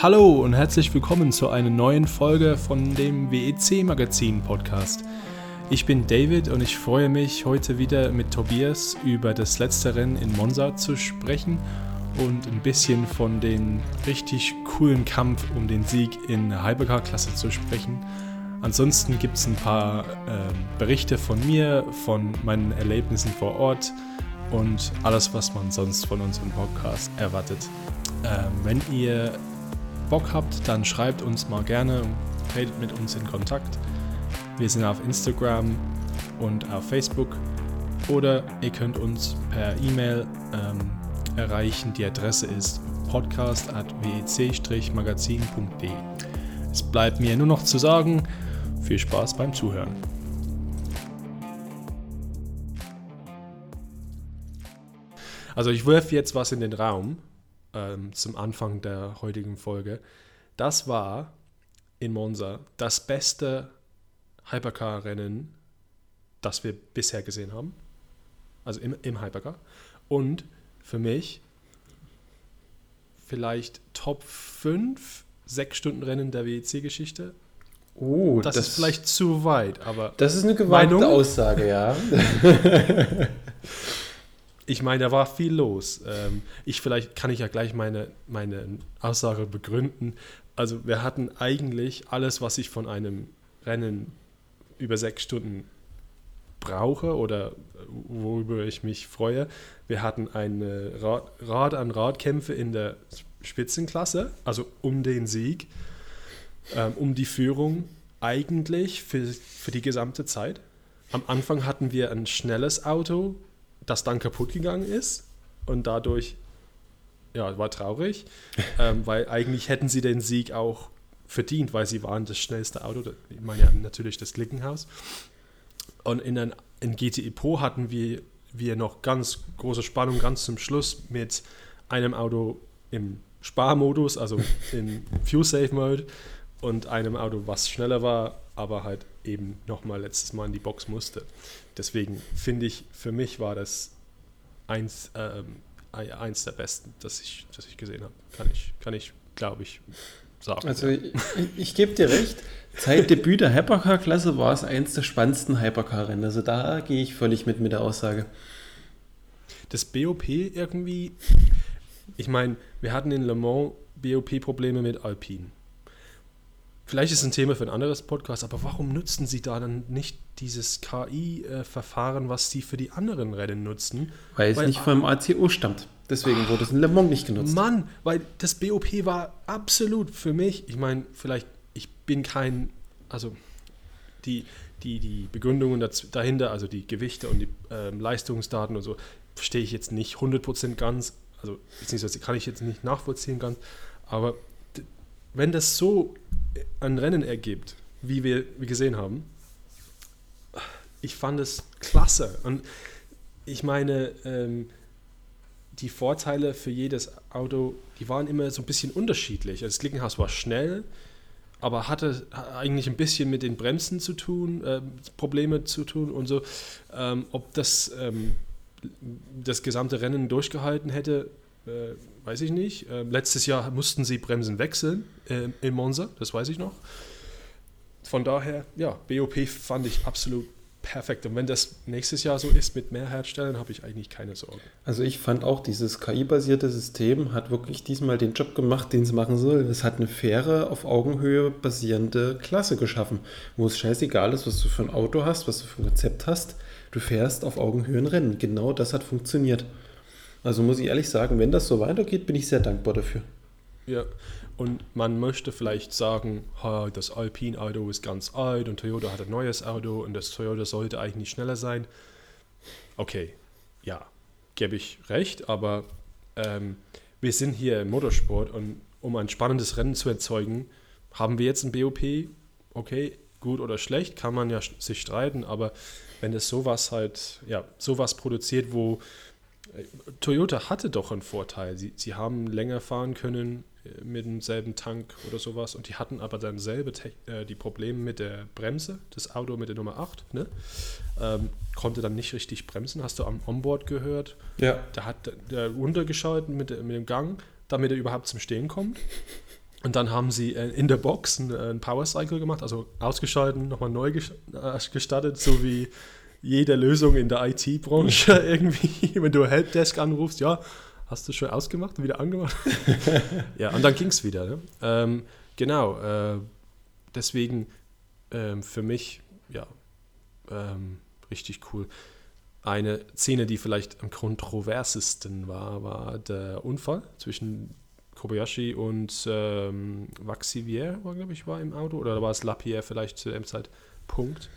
Hallo und herzlich willkommen zu einer neuen Folge von dem WEC Magazin Podcast. Ich bin David und ich freue mich, heute wieder mit Tobias über das letzte Rennen in Monza zu sprechen und ein bisschen von dem richtig coolen Kampf um den Sieg in der Hypercar-Klasse zu sprechen. Ansonsten gibt es ein paar äh, Berichte von mir, von meinen Erlebnissen vor Ort und alles, was man sonst von unserem Podcast erwartet. Ähm, wenn ihr Bock habt, dann schreibt uns mal gerne tretet mit uns in Kontakt. Wir sind auf Instagram und auf Facebook oder ihr könnt uns per E-Mail ähm, erreichen. Die Adresse ist podcast.wec-magazin.de. Es bleibt mir nur noch zu sagen, viel Spaß beim Zuhören. Also ich werfe jetzt was in den Raum ähm, zum Anfang der heutigen Folge. Das war in Monza das beste Hypercar-Rennen, das wir bisher gesehen haben. Also im, im Hypercar. Und für mich vielleicht Top 5 6-Stunden-Rennen der WEC-Geschichte. Oh, das, das, ist vielleicht zu weit, aber. Das ist eine gewagte? Aussage, ja. ich meine, da war viel los. Ähm, ich vielleicht kann ich ja gleich meine, meine Aussage begründen. Also wir hatten eigentlich alles, was ich von einem Rennen über sechs Stunden brauche oder worüber ich mich freue. Wir hatten eine Rad, Rad an Radkämpfe in der Spitzenklasse, also um den Sieg, ähm, um die Führung eigentlich für, für die gesamte Zeit. Am Anfang hatten wir ein schnelles Auto, das dann kaputt gegangen ist und dadurch, ja, war traurig, ähm, weil eigentlich hätten sie den Sieg auch verdient, weil sie waren das schnellste Auto, ich meine ja natürlich das Glickenhaus. Und in, ein, in GTI Pro hatten wir, wir noch ganz große Spannung ganz zum Schluss mit einem Auto im Sparmodus, also in Fuel Safe Mode und einem Auto, was schneller war, aber halt eben nochmal letztes Mal in die Box musste. Deswegen finde ich, für mich war das eins, ähm, eins der besten, das ich, das ich gesehen habe. Kann ich, kann ich glaube ich, sagen. Also ich, ich gebe dir recht, seit Debüt der Hypercar-Klasse war es eins der spannendsten Hypercar-Rennen. Also da gehe ich völlig mit mit der Aussage. Das BOP irgendwie, ich meine, wir hatten in Le Mans BOP-Probleme mit Alpine. Vielleicht ist es ein Thema für ein anderes Podcast, aber warum nutzen sie da dann nicht dieses KI-Verfahren, was sie für die anderen Rennen nutzen? Weil es weil, nicht vom ACO stammt. Deswegen wurde es in Le Mans nicht genutzt. Mann, weil das BOP war absolut für mich, ich meine, vielleicht, ich bin kein, also die, die, die Begründungen dahinter, also die Gewichte und die äh, Leistungsdaten und so, verstehe ich jetzt nicht 100% ganz, also beziehungsweise kann ich jetzt nicht nachvollziehen ganz, aber wenn das so ein Rennen ergibt, wie wir, gesehen haben, ich fand es klasse. Und ich meine, ähm, die Vorteile für jedes Auto, die waren immer so ein bisschen unterschiedlich. Das Klickenhaus war schnell, aber hatte eigentlich ein bisschen mit den Bremsen zu tun, äh, Probleme zu tun und so. Ähm, ob das ähm, das gesamte Rennen durchgehalten hätte, äh, weiß ich nicht. Äh, letztes Jahr mussten sie Bremsen wechseln äh, in Monza, das weiß ich noch. Von daher, ja, BOP fand ich absolut perfekt. Und wenn das nächstes Jahr so ist mit mehr Herstellern, habe ich eigentlich keine Sorgen. Also ich fand auch, dieses KI-basierte System hat wirklich diesmal den Job gemacht, den es machen soll. Es hat eine faire, auf Augenhöhe basierende Klasse geschaffen, wo es scheißegal ist, was du für ein Auto hast, was du für ein Konzept hast. Du fährst auf Augenhöhe ein Rennen. Genau das hat funktioniert. Also muss ich ehrlich sagen, wenn das so weitergeht, bin ich sehr dankbar dafür. Ja, und man möchte vielleicht sagen, das Alpine-Auto ist ganz alt und Toyota hat ein neues Auto und das Toyota sollte eigentlich schneller sein. Okay, ja, gebe ich recht, aber ähm, wir sind hier im Motorsport und um ein spannendes Rennen zu erzeugen, haben wir jetzt ein BOP. Okay, gut oder schlecht, kann man ja sich streiten, aber wenn es sowas halt, ja, sowas produziert, wo Toyota hatte doch einen Vorteil. Sie, sie haben länger fahren können äh, mit demselben Tank oder sowas und die hatten aber dann selber äh, die Probleme mit der Bremse, das Auto mit der Nummer 8, ne? Ähm, konnte dann nicht richtig bremsen. Hast du am Onboard gehört? Ja. Da hat der runtergeschalten mit, mit dem Gang, damit er überhaupt zum Stehen kommt. Und dann haben sie äh, in der Box einen, einen Power Cycle gemacht, also ausgeschalten, nochmal neu ges- äh, gestartet, so wie jede Lösung in der IT-Branche irgendwie. Wenn du Helpdesk anrufst, ja, hast du schon ausgemacht und wieder angemacht? ja, und dann ging es wieder. Ne? Ähm, genau, äh, deswegen ähm, für mich, ja, ähm, richtig cool. Eine Szene, die vielleicht am kontroversesten war, war der Unfall zwischen Kobayashi und ähm, Vaxivier, war, glaube ich, war im Auto. Oder war es Lapierre vielleicht zu dem Zeitpunkt,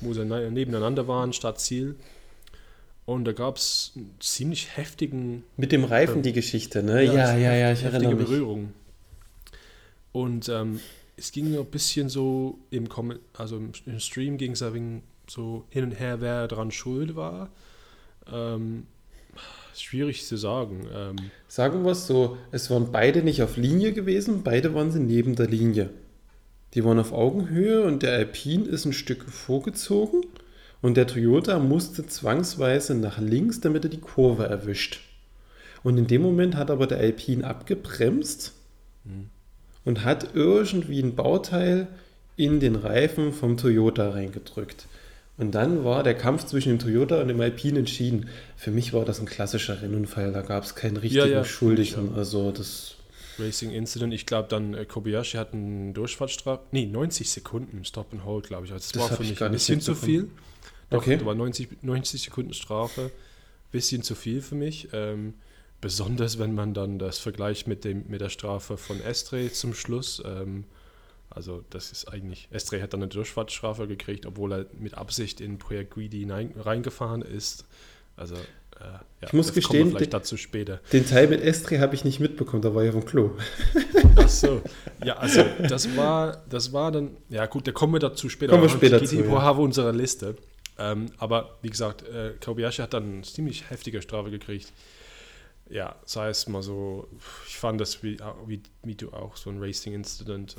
wo sie ne- nebeneinander waren, statt Ziel. Und da gab es einen ziemlich heftigen Mit dem Reifen Ja. die Geschichte, ne? Ja, ja, ja, ich heftige erinnere mich. Berührung. Und ähm, es ging ein bisschen so im, Kom also im, Stream ging es ein so hin und her, wer daran schuld war. Ähm, schwierig zu sagen. Ähm, Sagen wir es so, es waren beide nicht auf Linie gewesen, beide waren sie neben der Linie. Die waren auf Augenhöhe und der Alpine ist ein Stück vorgezogen und der Toyota musste zwangsweise nach links, damit er die Kurve erwischt. Und in dem Moment hat aber der Alpine abgebremst und hat irgendwie ein Bauteil in den Reifen vom Toyota reingedrückt. Und dann war der Kampf zwischen dem Toyota und dem Alpine entschieden. Für mich war das ein klassischer Rennunfall, da gab es keinen richtigen ja, Schuldigen. ja. Also das Racing Incident, ich glaube dann äh, Kobayashi hat einen Durchfahrtsstrafe, nee, 90 Sekunden Stop and Hold, glaube ich. Also das, Das war für ich mich ein bisschen zu viel. Doch, Okay. Da war 90, 90 Sekunden Strafe, bisschen zu viel für mich. Ähm, besonders wenn man dann das vergleicht mit, dem, mit der Strafe von Estre zum Schluss. Ähm, also das ist eigentlich, Estre hat dann eine Durchfahrtsstrafe gekriegt, obwohl er mit Absicht in Projekt Greedy hinein, reingefahren ist. Also äh, ja, Ich muss gestehen, vielleicht die- dazu später. Den Teil mit Estre habe ich nicht mitbekommen, da war ja vom Klo. Ach so. Ja, also das war, das war dann, ja gut, da kommen wir dazu später. Kommen wir haben später die zu, GT ja. Unserer Liste. Ähm, aber wie gesagt, äh, Kobayashi hat dann eine ziemlich heftige Strafe gekriegt. Ja, sei es mal so, ich fand das wie, wie, wie du auch, so ein Racing-Incident.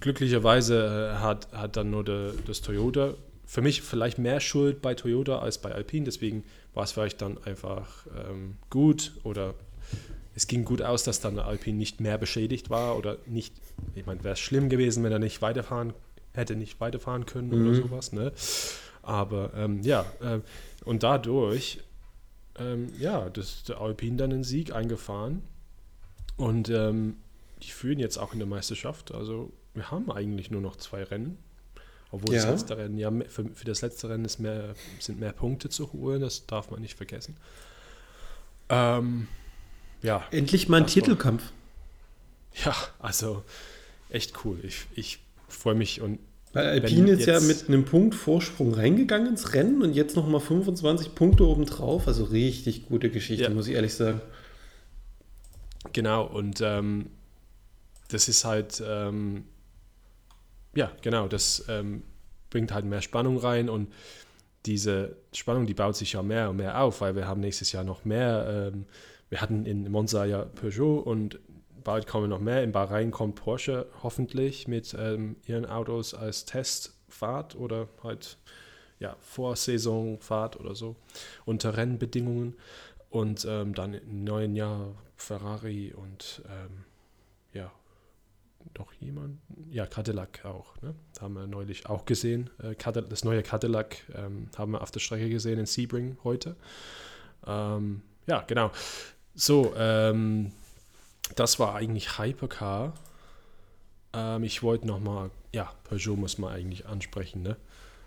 Glücklicherweise äh, hat, hat dann nur der, das Toyota, für mich vielleicht mehr Schuld bei Toyota als bei Alpine, deswegen war es vielleicht dann einfach ähm, gut oder es ging gut aus, dass dann Alpine nicht mehr beschädigt war oder nicht, ich meine, wäre es schlimm gewesen, wenn er nicht weiterfahren, hätte nicht weiterfahren können oder Mhm. sowas, ne? Aber ähm, ja, ähm, und dadurch, ähm, ja, das, der Alpine dann einen Sieg eingefahren und ähm, die führen jetzt auch in der Meisterschaft, also wir haben eigentlich nur noch zwei Rennen. Obwohl das Ja. letzte Rennen, ja, für, für das letzte Rennen ist mehr, sind mehr Punkte zu holen, das darf man nicht vergessen. Ähm, ja, Endlich mal ein Das war- Titelkampf. ja, also echt cool. Ich, ich freue mich und Weil Alpine ist ja mit einem Punkt Vorsprung reingegangen ins Rennen und jetzt nochmal 25 Punkte obendrauf. Also richtig gute Geschichte, Ja. muss ich ehrlich sagen. genau, und ähm, das ist halt, ähm, ja, genau, das ähm, bringt halt mehr Spannung rein und diese Spannung, die baut sich ja mehr und mehr auf, weil wir haben nächstes Jahr noch mehr. Ähm, wir hatten in Monza ja Peugeot und bald kommen noch mehr. In Bahrain kommt Porsche hoffentlich mit ähm, ihren Autos als Testfahrt oder halt ja, Vorsaisonfahrt oder so unter Rennbedingungen. Und ähm, dann im neuen Jahr Ferrari und ähm, ja, noch jemand? Ja, Cadillac auch. Ne? Haben wir neulich auch gesehen. Äh, Cadillac, das neue Cadillac ähm, haben wir auf der Strecke gesehen in Sebring heute. Ähm, ja, genau. So, ähm, das war eigentlich Hypercar. Ähm, ich wollte nochmal, ja, Peugeot muss man eigentlich ansprechen. Ne?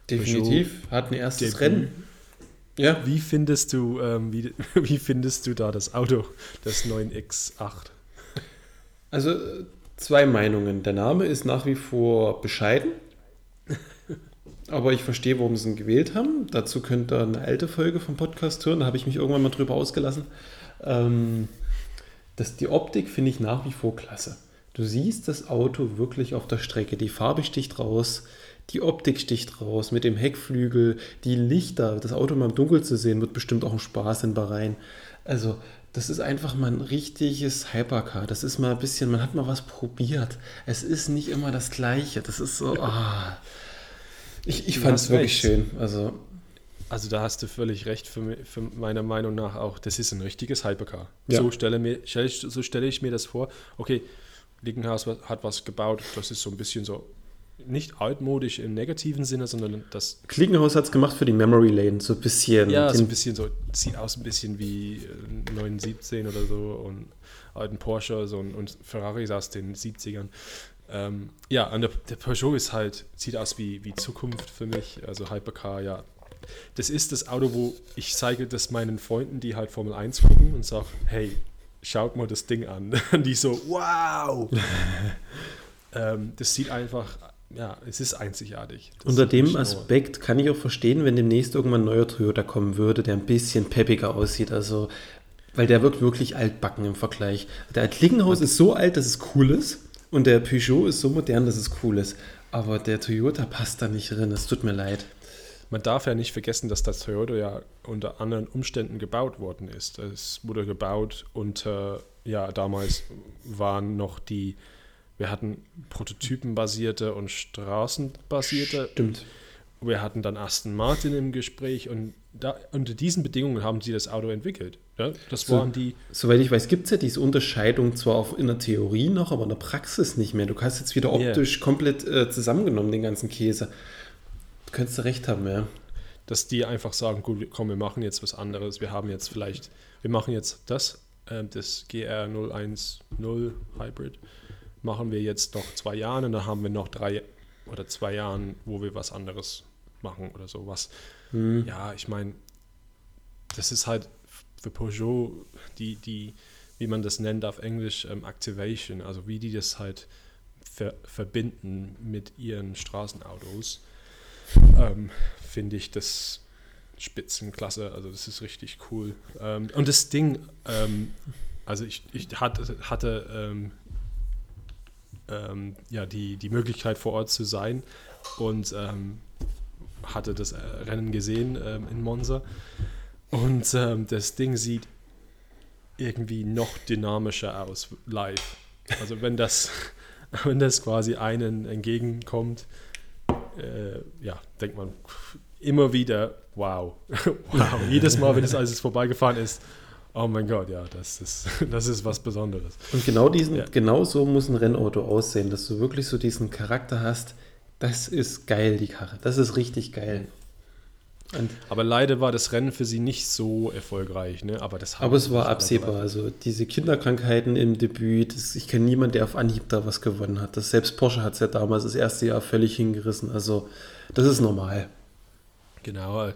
Definitiv. Hat ein erstes Debüt. Rennen. Ja, Wie findest du, ähm, wie, wie findest du da das Auto, das 9X8? also zwei Meinungen. Der Name ist nach wie vor bescheiden. Aber ich verstehe, warum sie ihn gewählt haben. Dazu könnt ihr eine alte Folge vom Podcast hören. Da habe ich mich irgendwann mal drüber ausgelassen. Ähm, das, die Optik finde ich nach wie vor klasse. Du siehst das Auto wirklich auf der Strecke. Die Farbe sticht raus, die Optik sticht raus mit dem Heckflügel, die Lichter. Das Auto mal im Dunkeln zu sehen, wird bestimmt auch ein Spaß in Bahrain. Also, das ist einfach mal ein richtiges Hypercar. Das ist mal ein bisschen, man hat mal was probiert. Es ist nicht immer das Gleiche. Das ist so, ah. Ich, ich fand es wirklich schön. Also, Also da hast du völlig recht, für, für meiner Meinung nach auch. Das ist ein richtiges Hypercar. Ja. So, stelle mir, so stelle ich mir das vor. Okay, Klickenhaus hat was gebaut, das ist so ein bisschen so nicht altmodisch im negativen Sinne, sondern das. Klickenhaus hat es gemacht für die Memory Lane, so ein bisschen. Ja, so ein bisschen so, sieht aus ein bisschen wie 917 oder so und alten Porsche so, und Ferraris aus den 70ern. Ähm, ja, und der, der, Peugeot ist halt, sieht aus wie, wie Zukunft für mich, also Hypercar, ja. Das ist das Auto, wo ich zeige das meinen Freunden, die halt Formel 1 gucken und sage, hey, schaut mal das Ding an. Und die so, wow! ähm, das sieht einfach, ja, es ist einzigartig. Das Unter dem Aspekt kann ich auch verstehen, wenn demnächst irgendwann ein neuer Toyota kommen würde, der ein bisschen peppiger aussieht. Also, weil der wirkt wirklich altbacken im Vergleich. Der Klingenhaus ist so alt, dass es cool ist. Und der Peugeot ist so modern, dass es cool ist. Aber der Toyota passt da nicht drin. Es tut mir leid. Man darf ja nicht vergessen, dass das Toyota ja unter anderen Umständen gebaut worden ist. Es wurde gebaut unter, ja, damals waren noch die, wir hatten prototypenbasierte und straßenbasierte. Stimmt. Wir hatten dann Aston Martin im Gespräch und da, unter diesen Bedingungen haben sie das Auto entwickelt. Ja, das so, waren die. Soweit ich weiß, gibt es ja diese Unterscheidung zwar auch in der Theorie noch, aber in der Praxis nicht mehr. Du hast jetzt wieder optisch yeah. komplett äh, zusammengenommen, den ganzen Käse. Du könntest du recht haben, ja. Dass die einfach sagen, gut, komm, wir machen jetzt was anderes. Wir haben jetzt vielleicht, wir machen jetzt das, äh, das GR010 Hybrid, machen wir jetzt noch zwei Jahre und dann haben wir noch drei oder zwei Jahren, wo wir was anderes machen oder sowas. Hm. Ja, ich meine, das ist halt für Peugeot die, die, wie man das nennt auf Englisch, ähm, Activation, also wie die das halt ver verbinden mit ihren Straßenautos, ähm, finde ich das Spitzenklasse. Also das ist richtig cool. Ähm, und das Ding, ähm, also ich, ich hatte, hatte ähm, ähm, ja, die, die Möglichkeit vor Ort zu sein und hatte das äh, Rennen gesehen in Monza. Und ähm, das Ding sieht irgendwie noch dynamischer aus live. Also wenn das, wenn das quasi einen entgegenkommt, äh, ja, denkt man immer wieder, wow, wow. Jedes Mal, wenn es alles vorbeigefahren ist, oh mein Gott, ja, das ist, das ist was Besonderes. Und genau, diesen, ja. genau so muss ein Rennauto aussehen, dass du wirklich so diesen Charakter hast, das ist geil, die Karre. Das ist richtig geil. Und aber leider war das Rennen für sie nicht so erfolgreich. Ne? Aber, das aber es war absehbar. Also diese Kinderkrankheiten im Debüt, das, ich kenne niemanden, der auf Anhieb da was gewonnen hat. Das, selbst Porsche hat es ja damals das erste Jahr völlig hingerissen. Also das ist normal. Genau.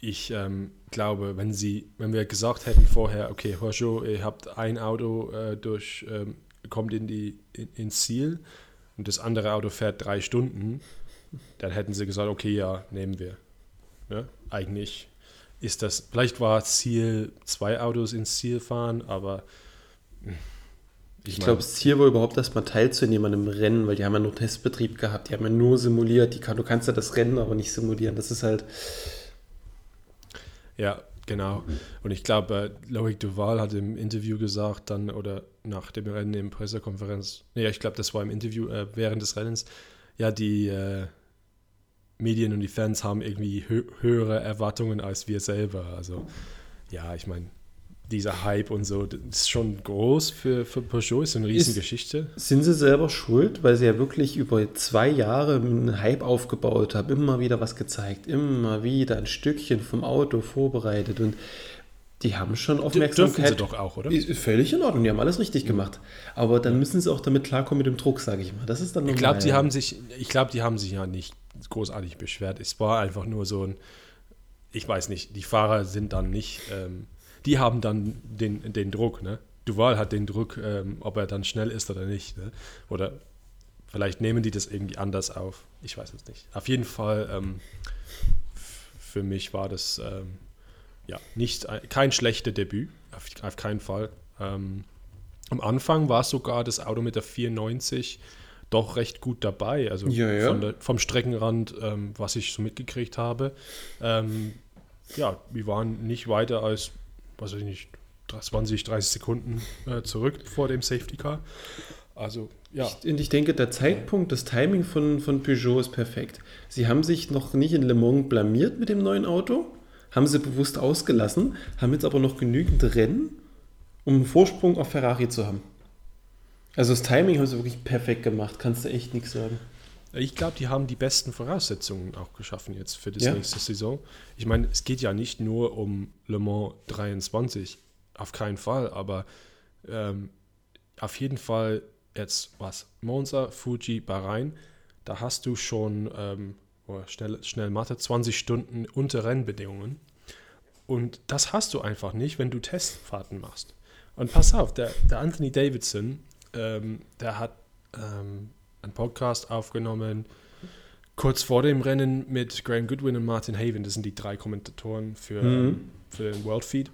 Ich ähm, glaube, wenn sie, wenn wir gesagt hätten vorher, okay, Peugeot, ihr habt ein Auto äh, durch, ähm, kommt in die, in, ins Ziel und das andere Auto fährt drei Stunden, dann hätten sie gesagt, okay, ja, nehmen wir. Ne? Eigentlich ist das, vielleicht war Ziel, zwei Autos ins Ziel fahren, aber hm, ich, ich glaube, das Ziel war überhaupt erstmal teilzunehmen an einem Rennen, weil die haben ja nur Testbetrieb gehabt, die haben ja nur simuliert, die kann, du kannst ja das Rennen aber nicht simulieren, das ist halt... Ja, genau. Und ich glaube, äh, Loic Duval hat im Interview gesagt, dann oder nach dem Rennen in Pressekonferenz, nee, ich glaube, das war im Interview äh, während des Rennens, ja, die, äh, Medien und die Fans haben irgendwie hö höhere Erwartungen als wir selber. Also ja, ich meine, dieser Hype und so, das ist schon groß für, für Peugeot, ist eine Riesengeschichte. Ist, sind sie selber schuld, weil sie ja wirklich über zwei Jahre einen Hype aufgebaut haben, immer wieder was gezeigt, immer wieder ein Stückchen vom Auto vorbereitet und die haben schon Aufmerksamkeit. Dürfen sie doch auch, oder? Ist völlig in Ordnung, die haben alles richtig gemacht. Aber dann müssen sie auch damit klarkommen mit dem Druck, sage ich mal. Das ist dann Ich glaube, die haben sich, ich glaube, die haben sich ja nicht großartig beschwert. Es war einfach nur so ein, ich weiß nicht, die Fahrer sind dann nicht, ähm, die haben dann den, den Druck, ne? Duval hat den Druck, ähm, ob er dann schnell ist oder nicht. Ne? Oder vielleicht nehmen die das irgendwie anders auf. Ich weiß es nicht. Auf jeden Fall, ähm, für mich war das ähm, ja nicht kein schlechtes Debüt, auf, auf keinen Fall. Ähm, am Anfang war sogar das Auto mit der 94 doch recht gut dabei. Also ja, ja. Der, vom Streckenrand, ähm, was ich so mitgekriegt habe. Ähm, ja, wir waren nicht weiter als, weiß ich nicht, 20, 30 Sekunden äh, zurück vor dem Safety Car. Also, ja. Ich, und ich denke, der Zeitpunkt, das Timing von, von Peugeot ist perfekt. Sie haben sich noch nicht in Le Mans blamiert mit dem neuen Auto, haben sie bewusst ausgelassen, haben jetzt aber noch genügend Rennen, um einen Vorsprung auf Ferrari zu haben. Also das Timing haben sie wirklich perfekt gemacht, kannst du echt nichts sagen. Ich glaube, die haben die besten Voraussetzungen auch geschaffen jetzt für die Ja. nächste Saison. Ich meine, es geht ja nicht nur um Le Mans 23, auf keinen Fall, aber ähm, auf jeden Fall jetzt was, Monza, Fuji, Bahrain, da hast du schon, ähm, oh, schnell, schnell Mathe, 20 Stunden unter Rennbedingungen. Und das hast du einfach nicht, wenn du Testfahrten machst. Und pass auf, der, der Anthony Davidson, ähm, der hat ähm, einen Podcast aufgenommen, kurz vor dem Rennen mit Graham Goodwin und Martin Haven. Das sind die drei Kommentatoren für, Mhm. ähm, für den World Feed.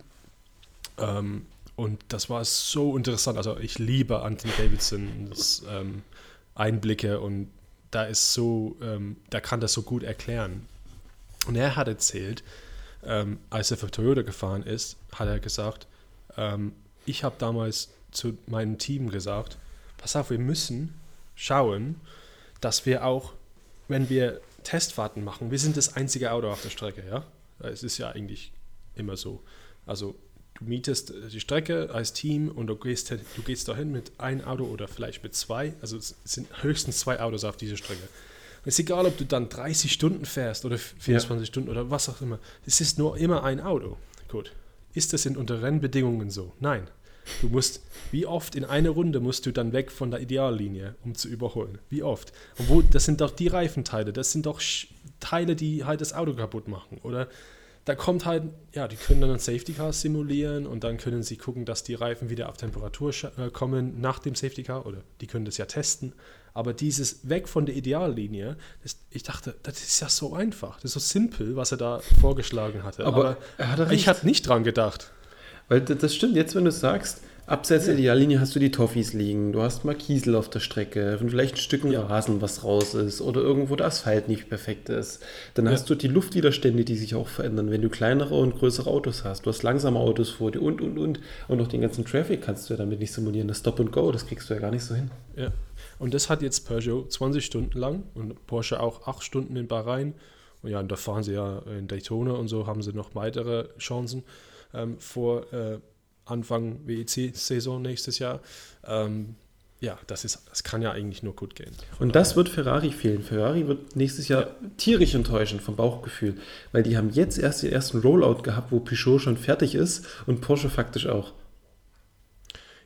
Ähm, und das war so interessant. Also ich liebe Anthony Davidsons ähm, Einblicke und da ist so, ähm, der kann das so gut erklären. Und er hat erzählt, ähm, als er für Toyota gefahren ist, hat er gesagt, ähm, ich habe damals zu meinem Team gesagt, pass auf, wir müssen schauen, dass wir auch, wenn wir Testfahrten machen, wir sind das einzige Auto auf der Strecke, ja. Es ist ja eigentlich immer so. Also du mietest die Strecke als Team und du gehst, du gehst dahin mit ein Auto oder vielleicht mit zwei. Also es sind höchstens zwei Autos auf dieser Strecke. Es ist egal, ob du dann 30 Stunden fährst oder 24 Stunden oder was auch immer. Es ist nur immer ein Auto. Gut. Ist das in unter Rennbedingungen so? Nein. Du musst, wie oft in einer Runde musst du dann weg von der Ideallinie, um zu überholen? Wie oft? Und wo, das sind doch die Reifenteile, das sind doch Teile, die halt das Auto kaputt machen. Oder da kommt halt, ja, die können dann ein Safety Car simulieren und dann können sie gucken, dass die Reifen wieder auf Temperatur äh, kommen nach dem Safety Car oder die können das ja testen. Aber dieses weg von der Ideallinie, das, ich dachte, das ist ja so einfach, das ist so simpel, was er da vorgeschlagen hatte. Aber er hatte ich recht. hatte nicht dran gedacht. Weil das stimmt, jetzt wenn du sagst, abseits der Ideallinie hast du die Toffees liegen, du hast mal Kiesel auf der Strecke, vielleicht ein Stücken Ja. Rasen, was raus ist, oder irgendwo der Asphalt nicht perfekt ist. Dann Ja. hast du die Luftwiderstände, die sich auch verändern, wenn du kleinere und größere Autos hast. Du hast langsame Autos vor dir und, und, und. Und auch den ganzen Traffic kannst du ja damit nicht simulieren. Das Stop and Go, das kriegst du ja gar nicht so hin. Ja. Und das hat jetzt Peugeot 20 Stunden lang und Porsche auch 8 Stunden in Bahrain. Und ja, und da fahren sie ja in Daytona und so haben sie noch weitere Chancen ähm, vor äh, Anfang WEC-Saison nächstes Jahr. Ähm, ja, das, ist, das kann ja eigentlich nur gut gehen. Und das wird Ferrari fehlen. Ferrari wird nächstes Jahr tierisch enttäuschen vom Bauchgefühl, weil die haben jetzt erst den ersten Rollout gehabt, wo Peugeot schon fertig ist und Porsche faktisch auch.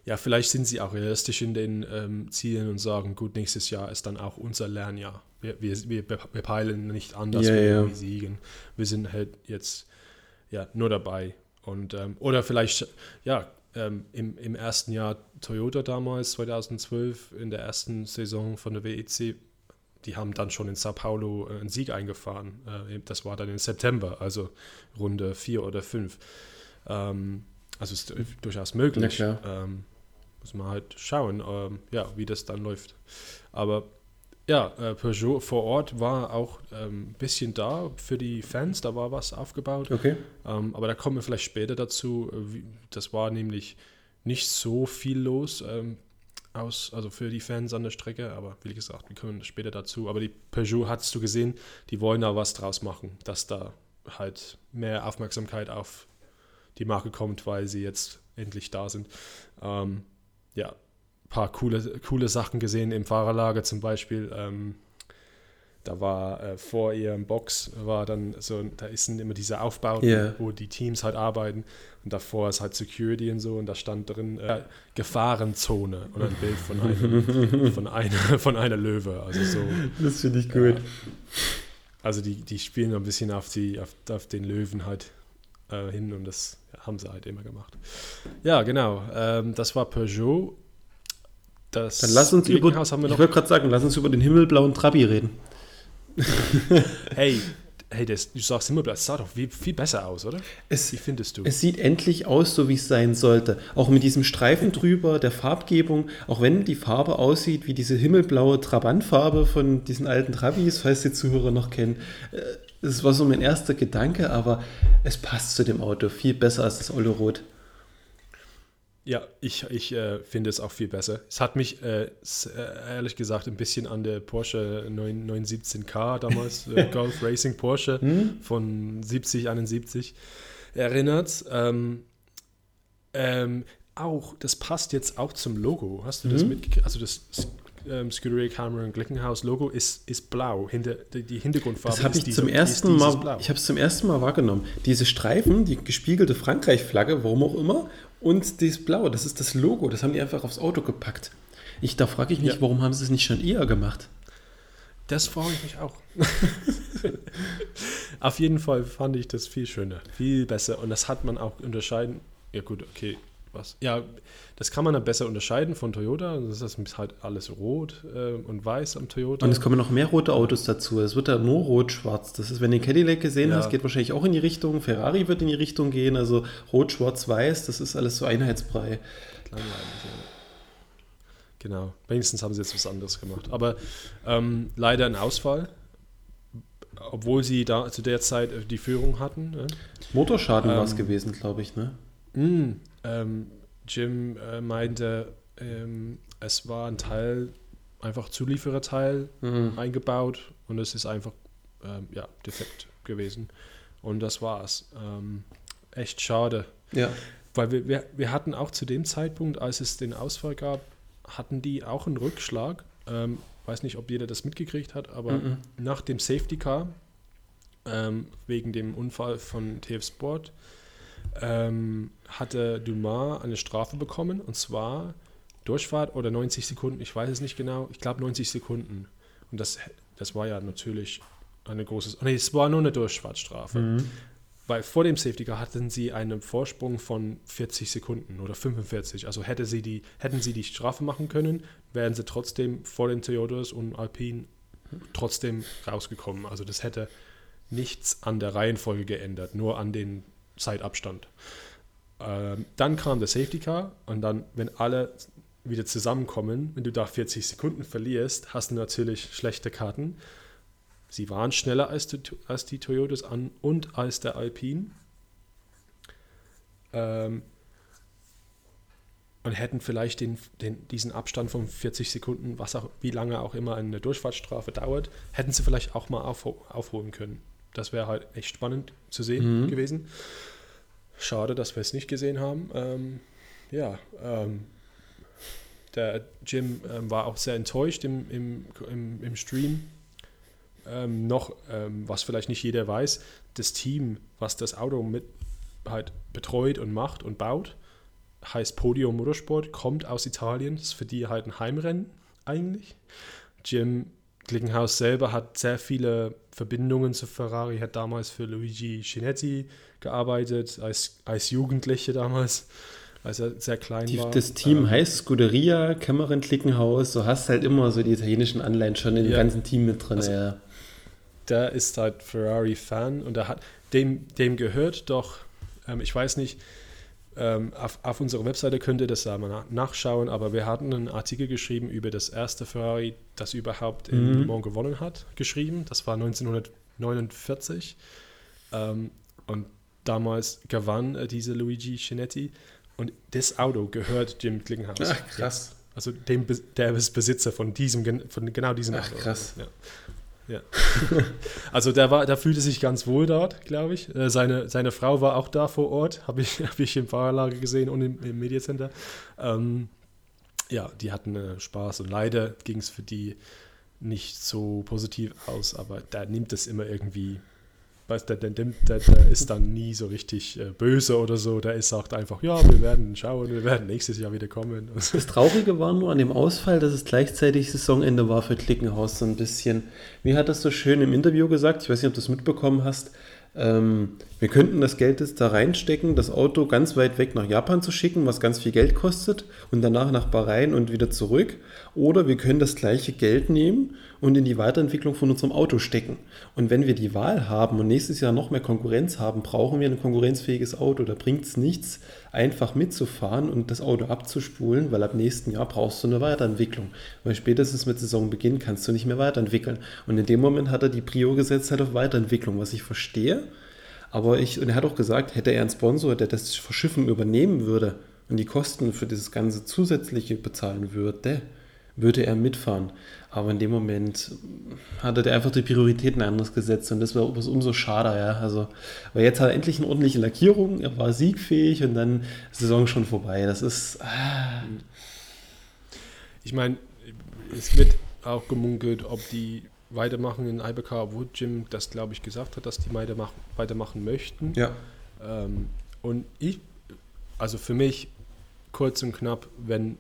Ja, vielleicht sind sie auch realistisch in den ähm, Zielen und sagen, gut, nächstes Jahr ist dann auch unser Lernjahr. Wir, wir, wir, wir peilen nicht an, dass Ja, wir ja. siegen. Wir sind halt jetzt ja, nur dabei. Und, ähm, oder vielleicht, ja, ähm, im, im ersten Jahr Toyota damals, 2012, in der ersten Saison von der WEC, die haben dann schon in Sao Paulo äh, einen Sieg eingefahren. Äh, das war dann im September, also Runde 4 oder 5. Ähm, also ist durchaus möglich. Klar. Ähm, muss man halt schauen, ähm, ja, wie das dann läuft. Aber ja, äh, Peugeot vor Ort war auch ähm, ein bisschen da für die Fans, da war was aufgebaut. Okay. Ähm, aber da kommen wir vielleicht später dazu. das war nämlich nicht so viel los ähm, aus, also für die Fans an der Strecke. Aber wie gesagt, wir kommen später dazu. Aber die Peugeot hast du gesehen, die wollen da was draus machen, dass da halt mehr Aufmerksamkeit auf die Marke kommt, weil sie jetzt endlich da sind. Ähm, ja, paar coole, coole Sachen gesehen im Fahrerlager zum Beispiel. Ähm, da war äh, vor ihrem Box war dann so, da ist immer diese Aufbauten, Ja. wo die Teams halt arbeiten und davor ist halt Security und so und da stand drin äh, Gefahrenzone und ein Bild von, einem, von, einer, von einer Löwe. Also so, Das finde ich gut. also die, die spielen ein bisschen auf, die, auf, auf den Löwen halt äh, hin und das haben sie halt immer gemacht. Ja, genau. Ähm, das war Peugeot. Das Dann lass uns über, ich wollte gerade sagen, lass uns über den himmelblauen Trabi reden. Hey, hey das, du sagst immer, das sah doch viel, viel besser aus, oder? Es, Wie findest du? es sieht endlich aus, so wie es sein sollte. Auch mit diesem Streifen drüber, der Farbgebung, auch wenn die Farbe aussieht wie diese himmelblaue Trabantfarbe von diesen alten Trabis, falls die Zuhörer noch kennen. Äh, Das war so mein erster Gedanke, aber es passt zu dem Auto viel besser als das Olle Rot. Ja, ich, ich äh, finde es auch viel besser. Es hat mich äh, äh, ehrlich gesagt ein bisschen an der Porsche 9, 917K damals, äh, Golf Racing Porsche von 70, 71 erinnert. Ähm, ähm, auch, das passt jetzt auch zum Logo. Hast du das Mhm. mitgekriegt? Also das ähm, Scuderia Cameron Glickenhaus Logo ist, ist blau. Hinter, die, die Hintergrundfarbe Das ist ich diese- zum ersten Mal, Blau. ich habe es zum ersten Mal wahrgenommen. Diese Streifen, die gespiegelte Frankreich-Flagge, warum auch immer, und dieses Blaue, das ist das Logo, das haben die einfach aufs Auto gepackt. Ich, da frage ich mich, Ja. warum haben sie es nicht schon eher gemacht? Das frage ich mich auch. Auf jeden Fall fand ich das viel schöner, viel besser. Und das hat man auch unterscheiden. Ja, gut, okay. Was? Ja, das kann man dann besser unterscheiden von Toyota. Das ist halt alles rot äh, und weiß am Toyota. Und es kommen noch mehr rote Autos dazu. Es wird ja nur rot-schwarz. Das ist, wenn du den Cadillac gesehen Ja. hast, geht wahrscheinlich auch in die Richtung. Ferrari wird in die Richtung gehen. Also rot, schwarz, weiß, das ist alles so Einheitsbrei. Langweilig, ja. Genau. Wenigstens haben sie jetzt was anderes gemacht. Aber ähm, leider ein Ausfall. Obwohl sie da zu der Zeit äh, die Führung hatten. Ne? Motorschaden Ähm, war es gewesen, glaube ich, ne? Mm, ähm, Jim äh, meinte, ähm, es war ein Teil, einfach Zuliefererteil Mhm. eingebaut und es ist einfach ähm, ja, defekt gewesen. Und das war's. Ähm, echt schade. Ja. Weil wir, wir, wir hatten auch zu dem Zeitpunkt, als es den Ausfall gab, hatten die auch einen Rückschlag. Ähm, weiß nicht, ob jeder das mitgekriegt hat, aber Mhm. nach dem Safety Car, ähm, wegen dem Unfall von TF Sport, ähm, hatte Dumas eine Strafe bekommen und zwar Durchfahrt oder 90 Sekunden, ich weiß es nicht genau, ich glaube 90 Sekunden. Und das, das war ja natürlich eine große, nee, es war nur eine Durchfahrtsstrafe. Mhm. Weil vor dem Safety Car hatten sie einen Vorsprung von 40 Sekunden oder 45. Also hätte sie die, hätten sie die Strafe machen können, wären sie trotzdem vor den Toyotas und Alpine trotzdem rausgekommen. Also das hätte nichts an der Reihenfolge geändert, nur an den Zeitabstand. Ähm, dann kam der Safety Car und dann, wenn alle wieder zusammenkommen, wenn du da 40 Sekunden verlierst, hast du natürlich schlechte Karten. Sie waren schneller als die, als die Toyotas an und als der Alpine. Ähm, und hätten vielleicht den, den, diesen Abstand von 40 Sekunden, was auch, wie lange auch immer eine Durchfahrtsstrafe dauert, hätten sie vielleicht auch mal aufho aufholen können. Das wäre halt echt spannend zu sehen Mhm. gewesen. Schade, dass wir es nicht gesehen haben. Ähm, ja, ähm, der Jim ähm, war auch sehr enttäuscht im, im, im, im Stream. Ähm, noch, ähm, was vielleicht nicht jeder weiß, das Team, was das Auto mit halt betreut und macht und baut, heißt Podium Motorsport, kommt aus Italien, ist für die halt ein Heimrennen eigentlich. Jim Glickenhaus selber hat sehr viele Verbindungen zu Ferrari, hat damals für Luigi Chinetti gearbeitet, als, als Jugendliche damals, als er sehr klein Die, war. das Team Ähm, heißt Scuderia, Cameron Klickenhaus. Du hast halt immer so die italienischen Anleihen schon in dem Ja. ganzen Team mit drin. Also- ja. der ist halt Ferrari-Fan und er hat, dem, dem gehört doch, ähm, ich weiß nicht, auf, auf unserer Webseite könnt ihr das da mal nach- nachschauen, aber wir hatten einen Artikel geschrieben über das erste Ferrari, das überhaupt in Mhm. Le Mans gewonnen hat, geschrieben. Das war 1949 ähm, und damals gewann äh, diese Luigi Chinetti und das Auto gehört Jim Klingenhaus. Ach, krass. Also dem, der ist Besitzer von diesem, von genau diesem Ach, Auto. krass. Ja. Ja. also der war, der fühlte sich ganz wohl dort, glaube ich. Äh, Seine, seine Frau war auch da vor Ort, habe ich, hab ich im Fahrerlager gesehen und im, im Media Center. Ähm, ja, die hatten äh, Spaß und leider ging es für die nicht so positiv aus, aber da nimmt es immer irgendwie, weißt der, der, der, der ist dann nie so richtig äh, böse oder so, der ist, sagt einfach, ja, wir werden schauen, wir werden nächstes Jahr wieder kommen. Das Traurige war nur an dem Ausfall, dass es gleichzeitig Saisonende war für Klickenhaus so ein bisschen. Wie hat das so schön im Interview gesagt? Ich weiß nicht, ob du es mitbekommen hast. Ähm, wir könnten das Geld jetzt da reinstecken, das Auto ganz weit weg nach Japan zu schicken, was ganz viel Geld kostet, und danach nach Bahrain und wieder zurück. Oder wir können das gleiche Geld nehmen und in die Weiterentwicklung von unserem Auto stecken. Und wenn wir die Wahl haben und nächstes Jahr noch mehr Konkurrenz haben, brauchen wir ein konkurrenzfähiges Auto. Da bringt es nichts, einfach mitzufahren und das Auto abzuspulen, weil ab nächsten Jahr brauchst du eine Weiterentwicklung. Weil spätestens mit Saisonbeginn kannst du nicht mehr weiterentwickeln. Und in dem Moment hat er die Prio gesetzt halt auf Weiterentwicklung, was ich verstehe. Aber ich, und er hat auch gesagt, hätte er einen Sponsor, der das Verschiffen übernehmen würde und die Kosten für dieses ganze Zusätzliche bezahlen würde, würde er mitfahren. Aber in dem Moment hat er einfach die Prioritäten anders gesetzt und das war umso schade, ja. Also, weil jetzt hat er endlich eine ordentliche Lackierung, er war siegfähig und dann ist die Saison schon vorbei. Das ist. Ah. Ich meine, es wird auch gemunkelt, ob die weitermachen in IBK, obwohl Jim das, glaube ich, gesagt hat, dass die weitermachen, weitermachen möchten. Ja. Ähm, und ich, also für mich, kurz und knapp, wenn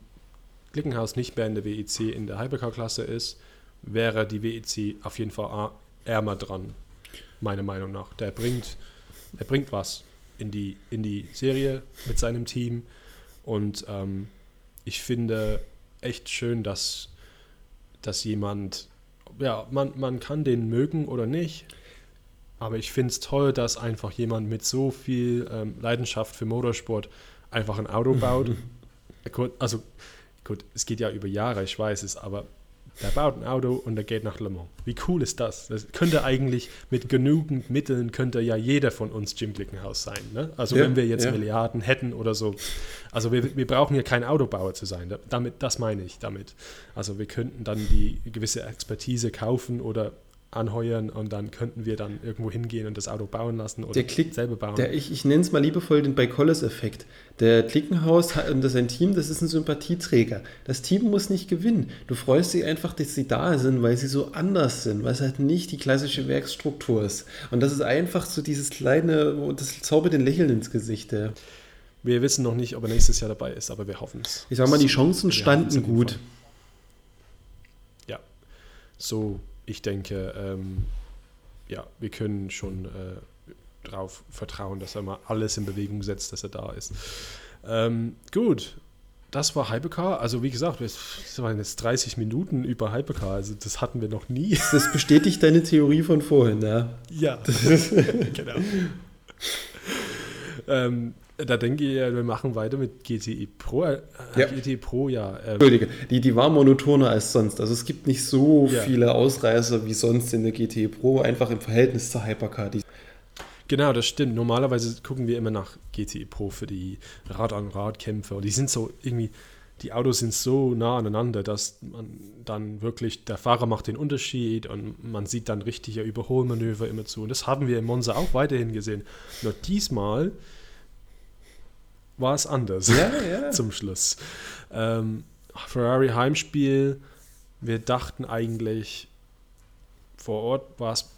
Glickenhaus nicht mehr in der WEC in der Hypercar-Klasse ist, wäre die WEC auf jeden Fall ärmer dran, meiner Meinung nach. Der bringt, er bringt was in die, in die Serie mit seinem Team und ähm, ich finde echt schön, dass, dass jemand, ja, man, man kann den mögen oder nicht, aber ich finde es toll, dass einfach jemand mit so viel ähm, Leidenschaft für Motorsport einfach ein Auto baut. also Gut, es geht ja über Jahre, ich weiß es, aber der baut ein Auto und der geht nach Le Mans. Wie cool ist das? Das könnte eigentlich mit genügend Mitteln könnte ja jeder von uns Jim Glickenhaus sein. Ne? Also ja, wenn wir jetzt ja. Milliarden hätten oder so. Also wir, wir brauchen ja kein Autobauer zu sein. Damit, das meine ich damit. Also wir könnten dann die gewisse Expertise kaufen oder anheuern und dann könnten wir dann irgendwo hingehen und das Auto bauen lassen oder der Klick, selber bauen. Der, ich ich nenne es mal liebevoll den Beikolles-Effekt. Der Klickenhaus und sein Team, das ist ein Sympathieträger. Das Team muss nicht gewinnen. Du freust dich einfach, dass sie da sind, weil sie so anders sind, weil es halt nicht die klassische Werksstruktur ist. Und das ist einfach so dieses kleine, das zaubert den Lächeln ins Gesicht. Ja. Wir wissen noch nicht, ob er nächstes Jahr dabei ist, aber wir hoffen es. Ich sag mal, die Chancen standen gut. Ja, so ich denke, ähm, ja, wir können schon äh, darauf vertrauen, dass er mal alles in Bewegung setzt, dass er da ist. Ähm, gut, das war Hypercar. Also wie gesagt, es waren jetzt 30 Minuten über Hypercar. Also das hatten wir noch nie. Das bestätigt deine Theorie von vorhin, ja? Ja, genau. ähm, da denke ich, wir machen weiter mit GTI Pro. Äh, ja. GTI Pro, ja. Ähm. Entschuldige, die, die war monotoner als sonst. Also es gibt nicht so ja. viele Ausreißer wie sonst in der GTI Pro, einfach im Verhältnis zur Hypercar. Genau, das stimmt. Normalerweise gucken wir immer nach GTI Pro für die Rad-an-Rad-Kämpfe. Die sind so irgendwie, die Autos sind so nah aneinander, dass man dann wirklich, der Fahrer macht den Unterschied und man sieht dann richtige Überholmanöver immer zu. Und das haben wir in Monza auch weiterhin gesehen. Nur diesmal war es anders ja, ja. zum Schluss. Ähm, Ferrari Heimspiel, wir dachten eigentlich, vor Ort war es,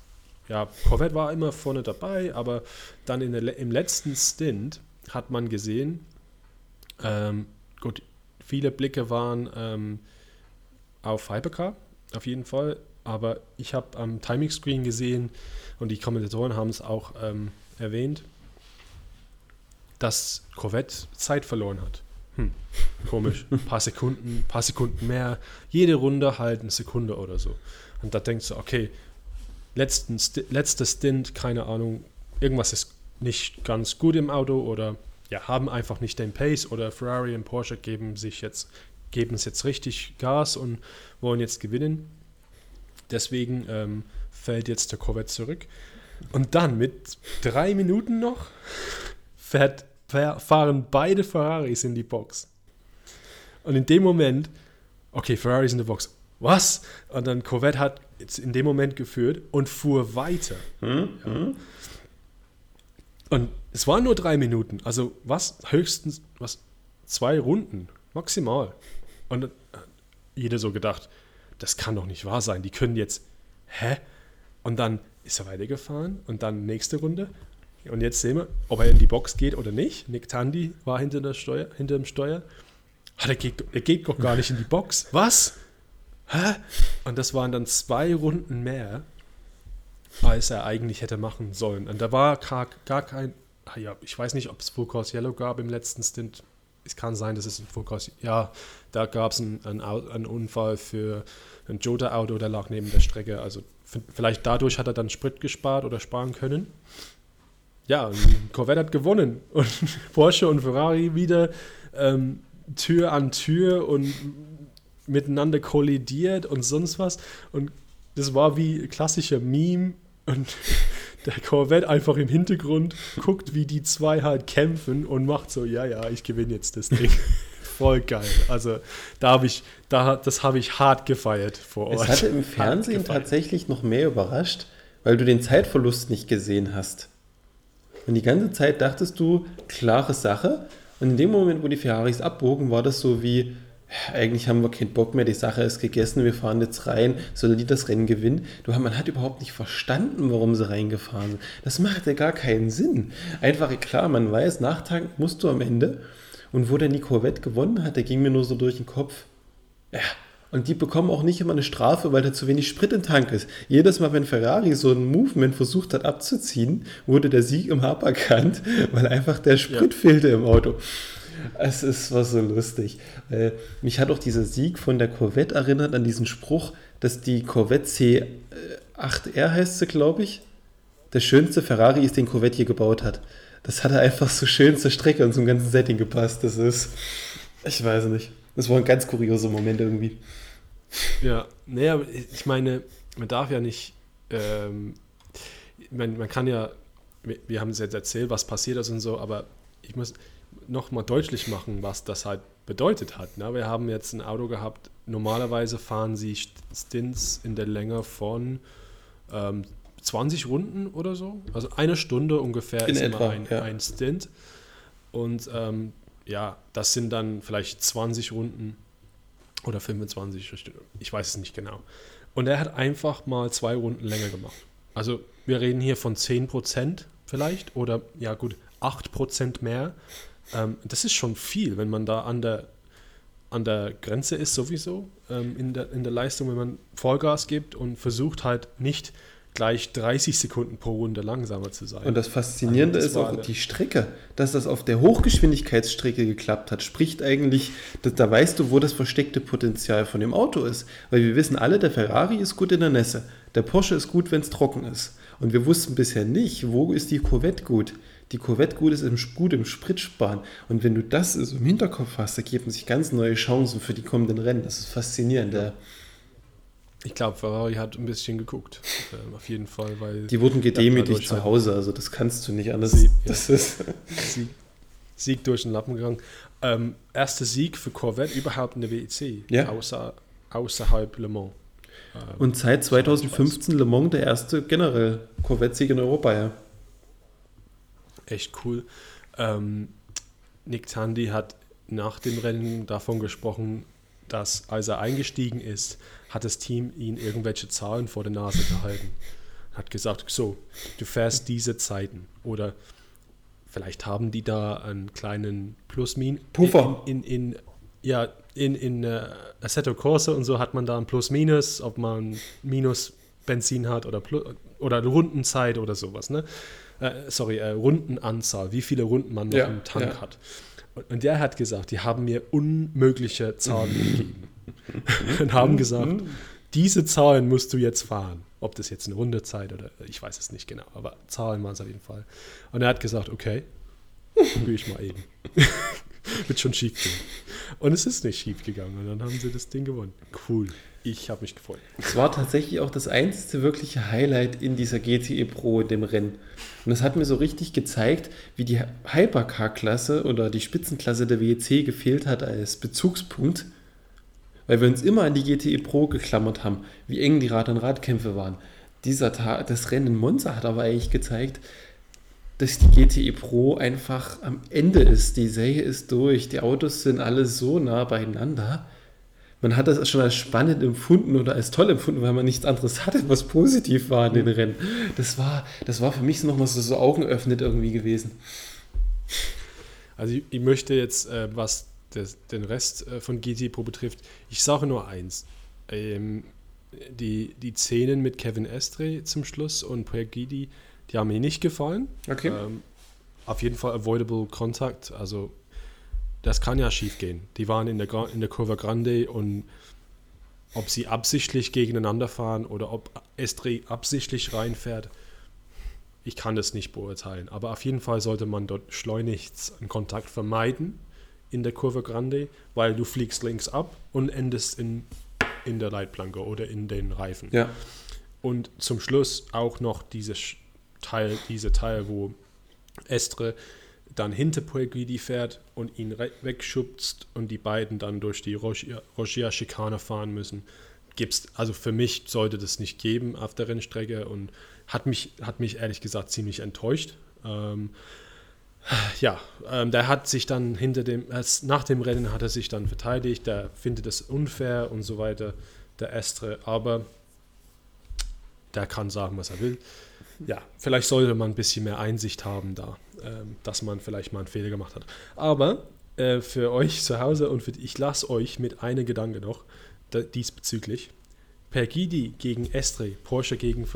ja, Corvette war immer vorne dabei, aber dann in der, im letzten Stint hat man gesehen, ähm, gut, viele Blicke waren ähm, auf Hypercar, auf jeden Fall, aber ich habe am Timing Screen gesehen und die Kommentatoren haben es auch ähm, erwähnt, dass Corvette Zeit verloren hat. Hm, komisch. Ein paar Sekunden, paar Sekunden mehr. Jede Runde halt eine Sekunde oder so. Und da denkst du, okay, letzten, letzter Stint, keine Ahnung, irgendwas ist nicht ganz gut im Auto oder ja, haben einfach nicht den Pace oder Ferrari und Porsche geben sich jetzt, geben es jetzt richtig Gas und wollen jetzt gewinnen. Deswegen ähm, fällt jetzt der Corvette zurück. Und dann mit drei Minuten noch fährt, fahren beide Ferraris in die Box. Und in dem Moment, okay, Ferraris in der Box. Was? Und dann Corvette hat jetzt in dem Moment geführt und fuhr weiter. Hm? Ja. Hm? Und es waren nur drei Minuten. Also was? Höchstens was? Zwei Runden. Maximal. Und jeder so gedacht, das kann doch nicht wahr sein. Die können jetzt. Hä? Und dann ist er weitergefahren und dann nächste Runde und jetzt sehen wir, ob er in die Box geht oder nicht. Nick Tandy war hinter, der Steuer, hinter dem Steuer. Ah, er, geht, geht doch gar nicht in die Box. Was? Hä? Und das waren dann zwei Runden mehr, als er eigentlich hätte machen sollen. Und da war gar, gar kein. Ah ja, ich weiß nicht, ob es Full Course Yellow gab im letzten Stint. Es kann sein, dass es ein Full Course. Ja, da gab es einen, einen, einen, Unfall für ein Jota-Auto, der lag neben der Strecke. Also vielleicht dadurch hat er dann Sprit gespart oder sparen können ja, Corvette hat gewonnen und Porsche und Ferrari wieder ähm, Tür an Tür und miteinander kollidiert und sonst was. Und das war wie klassischer Meme und der Corvette einfach im Hintergrund guckt, wie die zwei halt kämpfen und macht so, ja, ja, ich gewinne jetzt das Ding. voll geil. Also da habe ich, da, das habe ich hart gefeiert vor Ort. Es hatte im Fernsehen tatsächlich noch mehr überrascht, weil du den Zeitverlust nicht gesehen hast. Und die ganze Zeit dachtest du, klare Sache. Und in dem Moment, wo die Ferraris abbogen, war das so wie, eigentlich haben wir keinen Bock mehr, die Sache ist gegessen, wir fahren jetzt rein, soll die das Rennen gewinnen? Du, man hat überhaupt nicht verstanden, warum sie reingefahren sind. Das macht ja gar keinen Sinn. Einfach, klar, man weiß, nachtanken musst du am Ende. Und wo der Nico Wett gewonnen hat, der ging mir nur so durch den Kopf. Ja, und die bekommen auch nicht immer eine Strafe, weil da zu wenig Sprit im Tank ist. Jedes Mal, wenn Ferrari so ein Movement versucht hat abzuziehen, wurde der Sieg im Hab erkannt, weil einfach der Sprit ja. fehlte im Auto. Es ist was so lustig. Äh, mich hat auch dieser Sieg von der Corvette erinnert an diesen Spruch, dass die Corvette C8R heißt sie, glaube ich, der schönste Ferrari ist, den Corvette hier gebaut hat. Das hat einfach so schön zur Strecke und zum ganzen Setting gepasst. Das ist, ich weiß nicht. Das war ein ganz kurioser Moment irgendwie. Ja, naja, ich meine, man darf ja nicht, ähm, man, man kann ja, wir, wir haben es jetzt erzählt, was passiert ist und so, aber ich muss, nochmal deutlich machen, was das halt bedeutet hat. Ne? Wir haben jetzt ein Auto gehabt, normalerweise fahren sie Stints in der Länge von ähm, 20 Runden oder so. Also eine Stunde ungefähr in ist etwa, immer ein, ja. ein Stint. Und ähm, ja, das sind dann vielleicht 20 Runden oder 25, ich weiß es nicht genau. Und er hat einfach mal zwei Runden länger gemacht. Also wir reden hier von 10% vielleicht oder ja gut, 8% mehr ähm, das ist schon viel, wenn man da an der, an der Grenze ist sowieso ähm, in, der, in der Leistung, wenn man Vollgas gibt und versucht halt nicht gleich 30 Sekunden pro Runde langsamer zu sein. Und das Faszinierende also das ist auch die Strecke, dass das auf der Hochgeschwindigkeitsstrecke geklappt hat, spricht eigentlich, dass, da weißt du, wo das versteckte Potenzial von dem Auto ist. Weil wir wissen alle, der Ferrari ist gut in der Nässe, der Porsche ist gut, wenn es trocken ist. Und wir wussten bisher nicht, wo ist die Corvette gut die Corvette gut ist im, gut im Spritsparen. Und wenn du das so im Hinterkopf hast, ergeben sich ganz neue Chancen für die kommenden Rennen. Das ist faszinierend. Ja. Ich glaube, Ferrari hat ein bisschen geguckt. Ähm, auf jeden Fall, weil. Die wurden gedemütigt zu Hause, also das kannst du nicht anders. Sieg, das ja. ist Sieg, Sieg, durch den Lappen gegangen. Ähm, erster Sieg für Corvette überhaupt in der WEC, ja. außer, außerhalb Le Mans. Ähm, Und seit 2015 Le Mans der erste generell Corvette-Sieg in Europa, ja echt cool. Ähm, Nick Tandy hat nach dem Rennen davon gesprochen, dass als er eingestiegen ist, hat das Team ihn irgendwelche Zahlen vor der Nase gehalten. Hat gesagt, so, du fährst diese Zeiten. Oder vielleicht haben die da einen kleinen Plus-Min. Puffer. In, in, in, ja, in, in uh, Assetto Corsa und so hat man da ein Plus-Minus, ob man Minus Benzin hat oder, Plus, oder Rundenzeit oder sowas. Ne? äh, sorry, äh, Rundenanzahl, wie viele Runden man noch ja, im Tank ja. hat. Und, der hat gesagt, die haben mir unmögliche Zahlen gegeben. und haben gesagt, diese Zahlen musst du jetzt fahren. Ob das jetzt eine Rundezeit oder ich weiß es nicht genau, aber Zahlen waren es auf jeden Fall. Und er hat gesagt, okay, probiere ich mal eben. Wird schon schief gehen. Und es ist nicht schief gegangen. Und dann haben sie das Ding gewonnen. Cool. Ich habe mich gefreut. Es war tatsächlich auch das einzige wirkliche Highlight in dieser GTE Pro in dem Rennen. Und das hat mir so richtig gezeigt, wie die Hypercar-Klasse oder die Spitzenklasse der WEC gefehlt hat als Bezugspunkt, weil wir uns immer an die GTE Pro geklammert haben, wie eng die Rad- und Radkämpfe waren. Dieser Tag, das Rennen in Monza hat aber eigentlich gezeigt, dass die GTE Pro einfach am Ende ist. Die Serie ist durch, die Autos sind alle so nah beieinander man hat das schon als spannend empfunden oder als toll empfunden, weil man nichts anderes hatte, was positiv war in den Rennen. Das war, das war für mich nochmal so, so Augen öffnet irgendwie gewesen. Also ich, ich möchte jetzt, äh, was das, den Rest äh, von GT Pro betrifft, ich sage nur eins. Ähm, die, die Szenen mit Kevin Estre zum Schluss und Projekt Gidi, die haben mir nicht gefallen. Okay. Ähm, auf jeden Fall Avoidable Contact, also das kann ja schief gehen. Die waren in der, in der Curva Grande und ob sie absichtlich gegeneinander fahren oder ob Estri absichtlich reinfährt, ich kann das nicht beurteilen. Aber auf jeden Fall sollte man dort schleunigst einen Kontakt vermeiden in der Kurve Grande, weil du fliegst links ab und endest in, in der Leitplanke oder in den Reifen. Ja. Und zum Schluss auch noch dieses Teil, diese Teil, wo Estre dann hinter Pueguidi fährt und ihn wegschubst und die beiden dann durch die Rogia-Schikane fahren müssen. Gibt's, also für mich sollte das nicht geben auf der Rennstrecke und hat mich, hat mich ehrlich gesagt ziemlich enttäuscht. Ähm, ja, ähm, der hat sich dann hinter dem, als, nach dem Rennen hat er sich dann verteidigt, der findet es unfair und so weiter, der Estre, aber der kann sagen, was er will. Ja, vielleicht sollte man ein bisschen mehr Einsicht haben da, ähm, dass man vielleicht mal einen Fehler gemacht hat. Aber äh, für euch zu Hause und für, ich lasse euch mit einem Gedanke noch da, diesbezüglich. Pergidi gegen Estre, Porsche gegen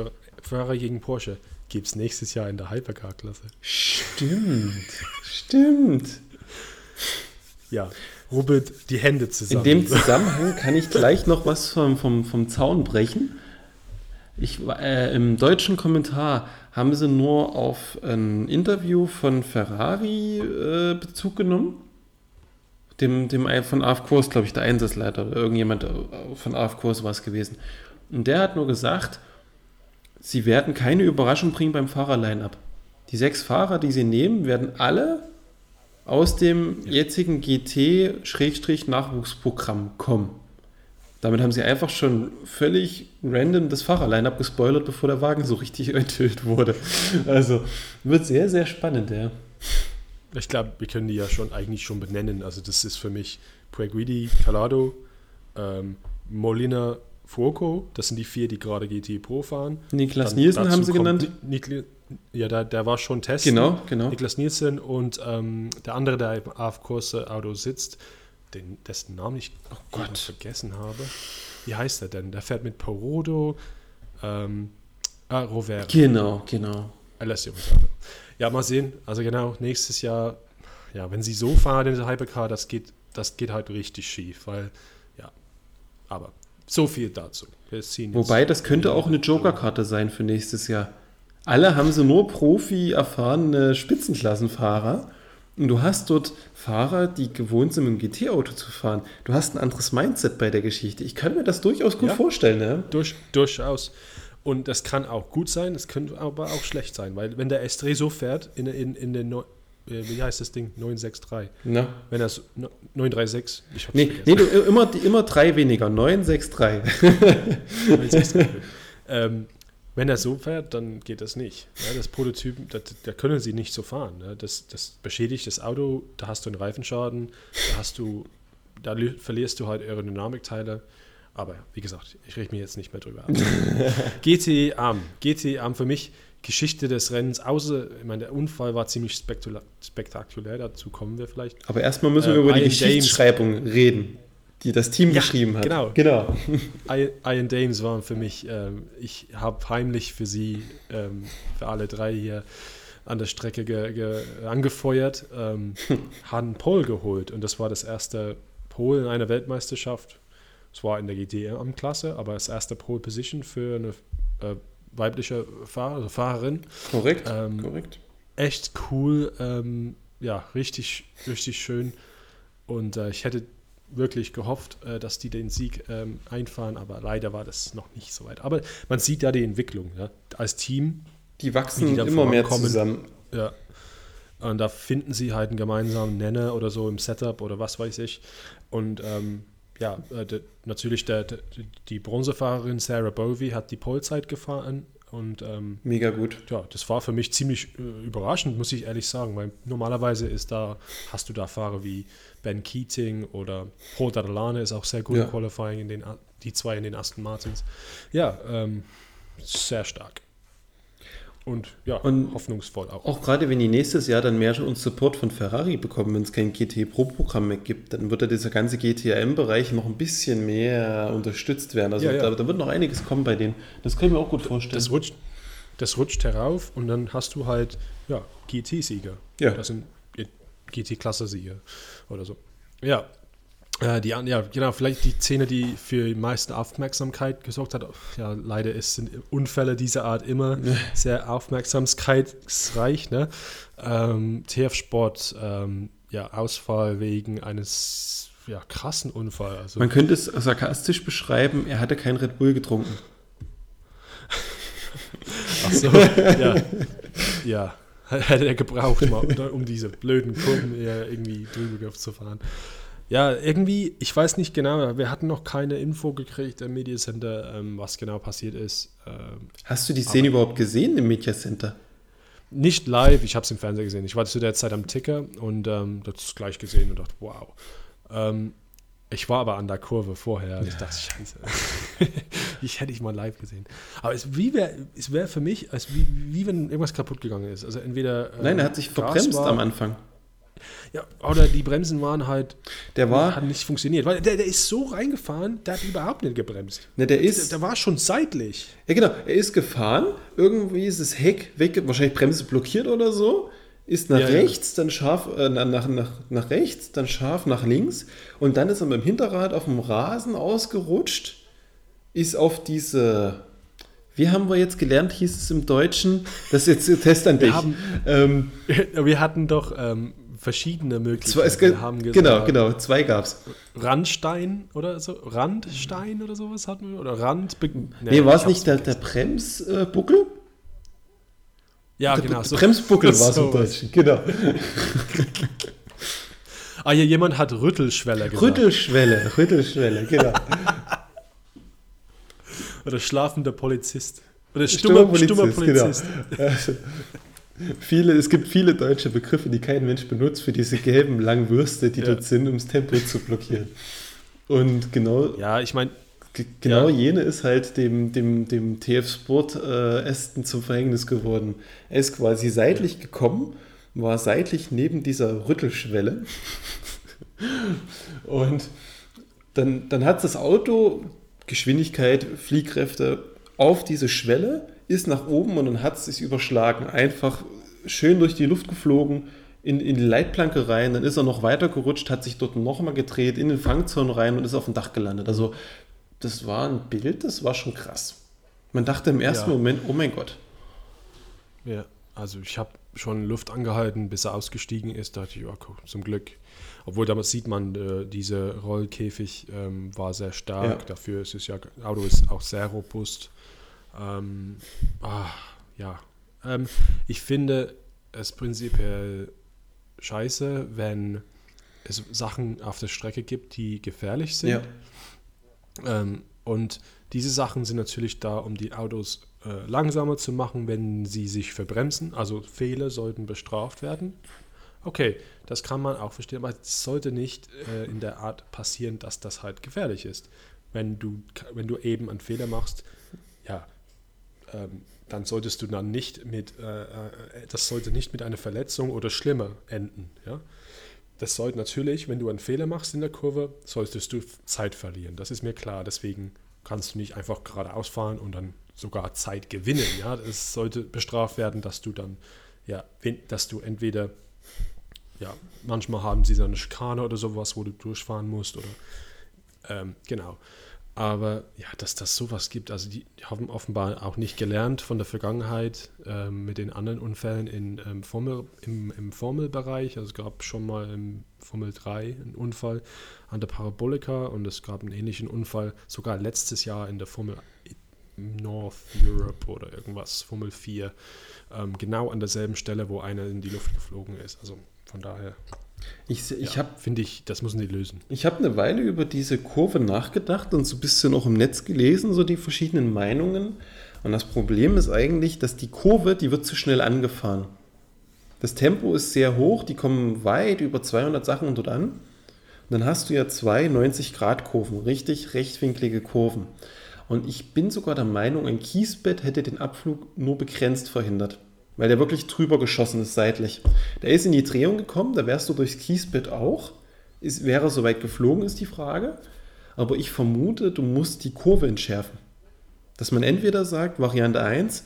Ferrari gegen Porsche gibt es nächstes Jahr in der Hypercar-Klasse. Stimmt, stimmt. Ja, rubbelt die Hände zusammen. In dem Zusammenhang kann ich gleich noch was vom, vom, vom Zaun brechen. Ich, äh, Im deutschen Kommentar haben sie nur auf ein Interview von Ferrari äh, Bezug genommen. Dem, dem von AF Kurs, glaube ich, der Einsatzleiter oder irgendjemand äh, von AF Kurs war es gewesen. Und der hat nur gesagt, sie werden keine Überraschung bringen beim Fahrerline-up. Die sechs Fahrer, die sie nehmen, werden alle aus dem jetzigen GT-Nachwuchsprogramm kommen. Damit haben sie einfach schon völlig random das Fahrerline-up gespoilert, bevor der Wagen so richtig enthüllt wurde. Also wird sehr, sehr spannend, ja. Ich glaube, wir können die ja schon eigentlich schon benennen. Also das ist für mich Pueguidi, Calado, ähm, Molina, Fuoco, das sind die vier, die gerade GT Pro fahren. Niklas Dann Nielsen haben sie genannt. Niklas, ja, der, der war schon Test. Genau, genau. Niklas Nielsen und ähm, der andere, der im AF-Kurse-Auto sitzt, den, dessen Namen ich oh vergessen habe. Wie heißt er denn? Der fährt mit Parodo, ähm, ah, Rovera. Genau, genau. Alessio. Ja, mal sehen. Also genau, nächstes Jahr, ja, wenn sie so fahren in der Hypercar, das geht, das geht halt richtig schief, weil, ja, aber so viel dazu. Wobei, das könnte auch eine Joker-Karte sein für nächstes Jahr. Alle haben sie nur Profi erfahrene Spitzenklassenfahrer. Und du hast dort Fahrer, die gewohnt sind, mit dem GT-Auto zu fahren. Du hast ein anderes Mindset bei der Geschichte. Ich kann mir das durchaus gut ja, vorstellen. Ja? Durch, durchaus. Und das kann auch gut sein, es könnte aber auch schlecht sein, weil wenn der S3 so fährt in, in, in den äh, wie heißt das Ding? 963. Na? Wenn das 936, ich nee, nee, du, immer, immer drei weniger, 963. 963. ähm, wenn er so fährt, dann geht das nicht. Ja, das Prototyp, da können sie nicht so fahren. Ne? Das, das beschädigt das Auto, da hast du einen Reifenschaden, da hast du, da verlierst du halt Aerodynamikteile. Aber wie gesagt, ich rede mir jetzt nicht mehr drüber ab. GT Arm. GT Arm für mich Geschichte des Rennens, außer, ich meine, der Unfall war ziemlich spektakulär, dazu kommen wir vielleicht. Aber erstmal müssen wir äh, über die Geschichtsschreibung reden, die das Team ja, geschrieben hat. Genau. genau. Ian Dames waren für mich, ähm, ich habe heimlich für sie, ähm, für alle drei hier an der Strecke ge, ge, angefeuert, ähm, Han Pole geholt und das war das erste Pole in einer Weltmeisterschaft. Es war in der GTM-Klasse, aber das erste Pole Position für eine äh, weibliche Fahrer, also Fahrerin. Korrekt, ähm, korrekt. Echt cool, ähm, ja, richtig, richtig schön. Und äh, ich hätte wirklich gehofft, äh, dass die den Sieg ähm, einfahren, aber leider war das noch nicht so weit. Aber man sieht ja die Entwicklung ja, als Team. Die wachsen die immer mehr zusammen. Ja. Und da finden sie halt einen gemeinsamen Nenner oder so im Setup oder was weiß ich. Und ähm, ja, äh, natürlich der, de, die Bronzefahrerin Sarah Bovey hat die Polezeit gefahren und ähm, mega gut. Ja, das war für mich ziemlich äh, überraschend, muss ich ehrlich sagen, weil normalerweise ist da hast du da Fahrer wie Ben Keating oder Paul Dadalane ist auch sehr gut ja. im Qualifying in den die zwei in den Aston Martins. Ja, ähm, sehr stark und ja, und hoffnungsvoll auch. Auch gerade wenn die nächstes Jahr dann mehr schon Support von Ferrari bekommen, wenn es kein GT Pro-Programm mehr gibt, dann wird ja dieser ganze GTM-Bereich noch ein bisschen mehr unterstützt werden. Also ja, ja. Da, da, wird noch einiges kommen bei denen. Das kann ich mir auch gut vorstellen. Das rutscht, das rutscht herauf und dann hast du halt ja, GT-Sieger. Ja. Das sind GT-Klasse-Sieger oder so. Ja, äh, die, ja, genau, vielleicht die Szene, die für die meiste Aufmerksamkeit gesorgt hat. Ja, leider ist, sind Unfälle dieser Art immer sehr aufmerksamkeitsreich. Ne? Ähm, TF-Sport, ähm, ja, Ausfall wegen eines ja, krassen Unfalls. Also, Man könnte es sarkastisch beschreiben, er hatte kein Red Bull getrunken. Ach so, ja. Ja, hätte er gebraucht, mal, um diese blöden Kurven irgendwie drüber zu fahren. Ja, irgendwie, ich weiß nicht genau, wir hatten noch keine Info gekriegt im Media Center, ähm, was genau passiert ist. Ähm, Hast du die Szene überhaupt gesehen im Media Center? Nicht live, ich habe es im Fernsehen gesehen. Ich war zu der Zeit am Ticker und ähm, das gleich gesehen und dachte, wow. Ähm, ich war aber an der Kurve vorher. und Ich dachte, scheiße. ich hätte ich mal live gesehen. Aber es, wäre es wär für mich, als wie, wie wenn irgendwas kaputt gegangen ist. Also entweder. Nein, er hat sich verbremst am Anfang. Ja, oder die Bremsen waren halt. Der war. Hat nicht funktioniert. Weil der, der ist so reingefahren, der hat überhaupt nicht gebremst. Ne, der ist. Der, der, war schon seitlich. Ja, genau. Er ist gefahren. Irgendwie ist das Heck weg, wahrscheinlich Bremse blockiert oder so. Ist nach ja, rechts, ja. dann scharf, äh, nach, nach, nach rechts, dann scharf nach links. Und dann ist er mit dem Hinterrad auf dem Rasen ausgerutscht. Ist auf diese. Wie haben wir jetzt gelernt, hieß es im Deutschen? Das ist jetzt Test an dich. Wir, haben, ähm, wir hatten doch ähm, verschiedene Möglichkeiten. Zwei, haben genau, genau, zwei gab es. Randstein oder so, Randstein oder sowas hatten wir? Oder Rand. Nee, nee war es nicht der, der Bremsbuckel? Ja, der genau. So. Bremsbuckel war es im Deutschen, genau. ah, hier jemand hat Rüttelschwelle gesagt. Rüttelschwelle, Rüttelschwelle, genau. oder schlafender Polizist. Oder stummer, Polizist. Stummer Polizist. Genau. Viele, es gibt viele deutsche Begriffe, die kein Mensch benutzt für diese gelben langen Würste, die ja. dort sind, um das Tempo zu blockieren. Und genau. Ja, ich meine. Genau ja. jene ist halt dem, dem, dem TF Sport äh, Ästen zum Verhängnis geworden. Er ist quasi seitlich ja. gekommen, war seitlich neben dieser Rüttelschwelle. Und dann, dann hat das Auto Geschwindigkeit, Fliehkräfte auf diese Schwelle ist nach oben und dann hat es sich überschlagen. Einfach schön durch die Luft geflogen, in, in die Leitplanke rein, dann ist er noch weiter gerutscht, hat sich dort nochmal gedreht, in den Fangzaun rein und ist auf dem Dach gelandet. Also das war ein Bild, das war schon krass. Man dachte im ersten ja. Moment, oh mein Gott. Ja, also ich habe schon Luft angehalten, bis er ausgestiegen ist. Da dachte ich, oh, guck, zum Glück. Obwohl damals sieht man, äh, diese Rollkäfig ähm, war sehr stark. Ja. Dafür ist es ja, Auto ist auch sehr robust. Ähm, ah, ja. Ähm, ich finde es prinzipiell scheiße, wenn es Sachen auf der Strecke gibt, die gefährlich sind. Ja. Ähm, und diese Sachen sind natürlich da, um die Autos äh, langsamer zu machen, wenn sie sich verbremsen. Also Fehler sollten bestraft werden. Okay, das kann man auch verstehen, aber es sollte nicht äh, in der Art passieren, dass das halt gefährlich ist. Wenn du, wenn du eben einen Fehler machst, ja, ähm, dann solltest du dann nicht mit, äh, äh, das sollte nicht mit einer Verletzung oder schlimmer enden. Ja? Das sollte natürlich, wenn du einen Fehler machst in der Kurve, solltest du Zeit verlieren. Das ist mir klar. Deswegen kannst du nicht einfach geradeaus fahren und dann sogar Zeit gewinnen. Ja, es sollte bestraft werden, dass du dann, ja, dass du entweder, ja, manchmal haben sie so eine Schikane oder sowas, wo du durchfahren musst oder, ähm, genau. Aber ja, dass das sowas gibt, also die, haben offenbar auch nicht gelernt von der Vergangenheit ähm, mit den anderen Unfällen in, ähm, Formel, im, im Formelbereich. Also es gab schon mal im Formel 3 einen Unfall an der Parabolika und es gab einen ähnlichen Unfall sogar letztes Jahr in der Formel North Europe oder irgendwas, Formel 4, ähm, genau an derselben Stelle, wo einer in die Luft geflogen ist. Also von daher ich, ich ja, finde ich, das müssen die lösen. Ich habe eine Weile über diese Kurve nachgedacht und so ein bisschen auch im Netz gelesen, so die verschiedenen Meinungen. Und das Problem ist eigentlich, dass die Kurve, die wird zu schnell angefahren. Das Tempo ist sehr hoch, die kommen weit über 200 Sachen dort an. Und dann hast du ja zwei 90-Grad-Kurven, richtig rechtwinklige Kurven. Und ich bin sogar der Meinung, ein Kiesbett hätte den Abflug nur begrenzt verhindert weil der wirklich drüber geschossen ist seitlich. Der ist in die Drehung gekommen, da wärst du durchs Kiesbett auch. Ist, wäre so weit geflogen, ist die Frage. Aber ich vermute, du musst die Kurve entschärfen. Dass man entweder sagt, Variante 1,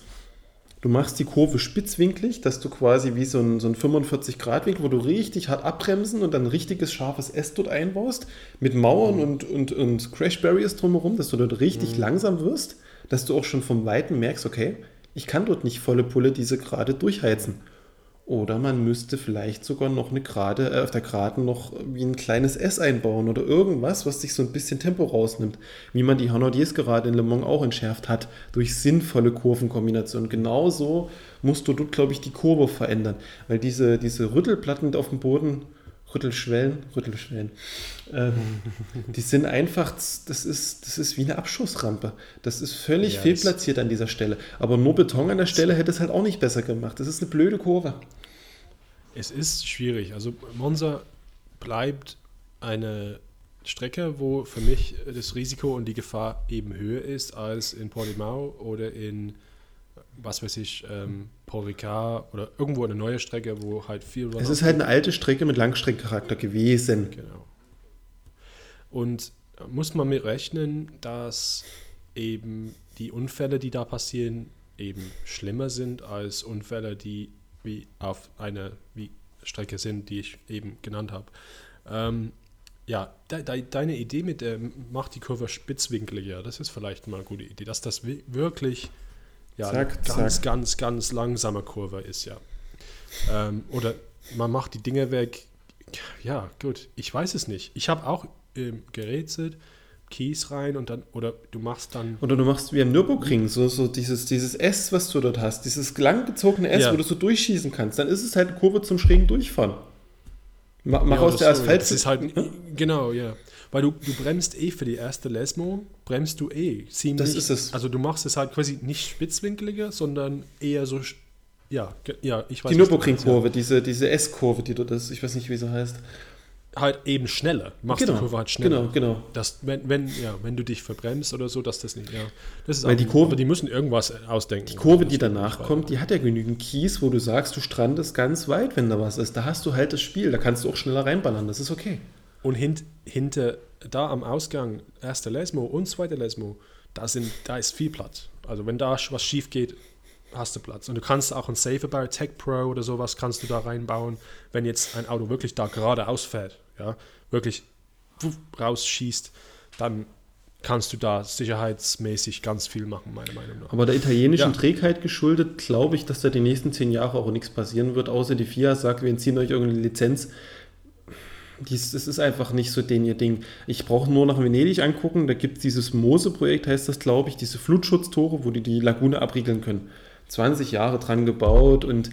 du machst die Kurve spitzwinklig, dass du quasi wie so ein, so ein 45-Grad-Winkel, wo du richtig hart abbremsen und dann ein richtiges scharfes S dort einbaust, mit Mauern und, und, und Crash Barriers drumherum, dass du dort richtig mhm. langsam wirst, dass du auch schon vom Weiten merkst, okay, ich kann dort nicht volle Pulle diese gerade durchheizen. Oder man müsste vielleicht sogar noch eine Gerade, äh, auf der Geraden noch wie ein kleines S einbauen oder irgendwas, was sich so ein bisschen Tempo rausnimmt. Wie man die Hanaudiers gerade in Le Mans auch entschärft hat, durch sinnvolle Kurvenkombinationen. Genauso musst du dort, glaube ich, die Kurve verändern. Weil diese, diese Rüttelplatten auf dem Boden, Rüttelschwellen, Rüttelschwellen, ähm, die sind einfach, das ist, das ist wie eine Abschussrampe. Das ist völlig Ja, fehlplatziert an dieser Stelle. Aber nur Beton an der Stelle hätte es halt auch nicht besser gemacht. Das ist eine blöde Kurve. Es ist schwierig. Also Monza bleibt eine Strecke, wo für mich das Risiko und die Gefahr eben höher ist als in Portimao oder in, was weiß ich, ähm, Paul Ricard oder irgendwo eine neue Strecke, wo halt viel Es ist halt eine alte Strecke mit Langstreckencharakter gewesen. Genau. Und da muss man mit rechnen, dass eben die Unfälle, die da passieren, eben schlimmer sind als Unfälle, die wie auf einer wie Strecke sind, die ich eben genannt habe. Ähm, ja, de, de, deine Idee mit der macht die Kurve spitzwinkeliger, das ist vielleicht mal eine gute Idee, dass das wi- wirklich ja, Zack, ganz, zack. ganz, ganz langsame Kurve ist, ja. Ähm, oder man macht die Dinge weg. Ja, gut, ich weiß es nicht. Ich habe auch ähm, gerätselt, Keys rein und dann, oder du machst dann Oder du machst wie am Nürburgring, so, so dieses, dieses S, was du dort hast, dieses langgezogene S, Ja. wo du so durchschießen kannst, dann ist es halt eine Kurve zum schrägen Durchfahren. Ma- Mach Ja, aus der Asphalt. Das ist halt, genau, ja. Weil du, du bremst eh für die erste Lesmo, bremst du eh ziemlich. Das ist es. Also du machst es halt quasi nicht spitzwinkeliger, sondern eher so, ja, ja, ich weiß die du Nürburgring-Kurve, diese, diese S-Kurve, die dort ist, ich weiß nicht, wie sie heißt. Halt eben schneller. Machst Genau, die Kurve halt schneller. Genau, genau. Das, wenn, wenn, ja, wenn du dich verbremst oder so, dass das nicht, ja. Das ist Weil die Kurve- die müssen irgendwas ausdenken. Die Kurve, die danach kommt, die hat ja genügend Kies, wo du sagst, du strandest ganz weit, wenn da was ist. Da hast du halt das Spiel, da kannst du auch schneller reinballern, das ist okay. Und hint, hinter, da am Ausgang, erster Lesmo und zweiter Lesmo, da, sind, da ist viel Platz. Also wenn da was schief geht, hast du Platz. Und du kannst auch ein Safer Bar, Tech Pro oder sowas kannst du da reinbauen, wenn jetzt ein Auto wirklich da geradeaus fährt, ja, wirklich rausschießt, dann kannst du da sicherheitsmäßig ganz viel machen, meiner Meinung nach. Aber der italienischen Ja. Trägheit geschuldet, glaube ich, dass da die nächsten zehn Jahre auch nichts passieren wird, außer die FIA sagt, wir entziehen euch irgendeine Lizenz. Dies, das ist einfach nicht so den ihr Ding. Ich brauche nur nach Venedig angucken, da gibt es dieses Mose-Projekt, heißt das, glaube ich, diese Flutschutztore, wo die die Lagune abriegeln können. 20 Jahre dran gebaut und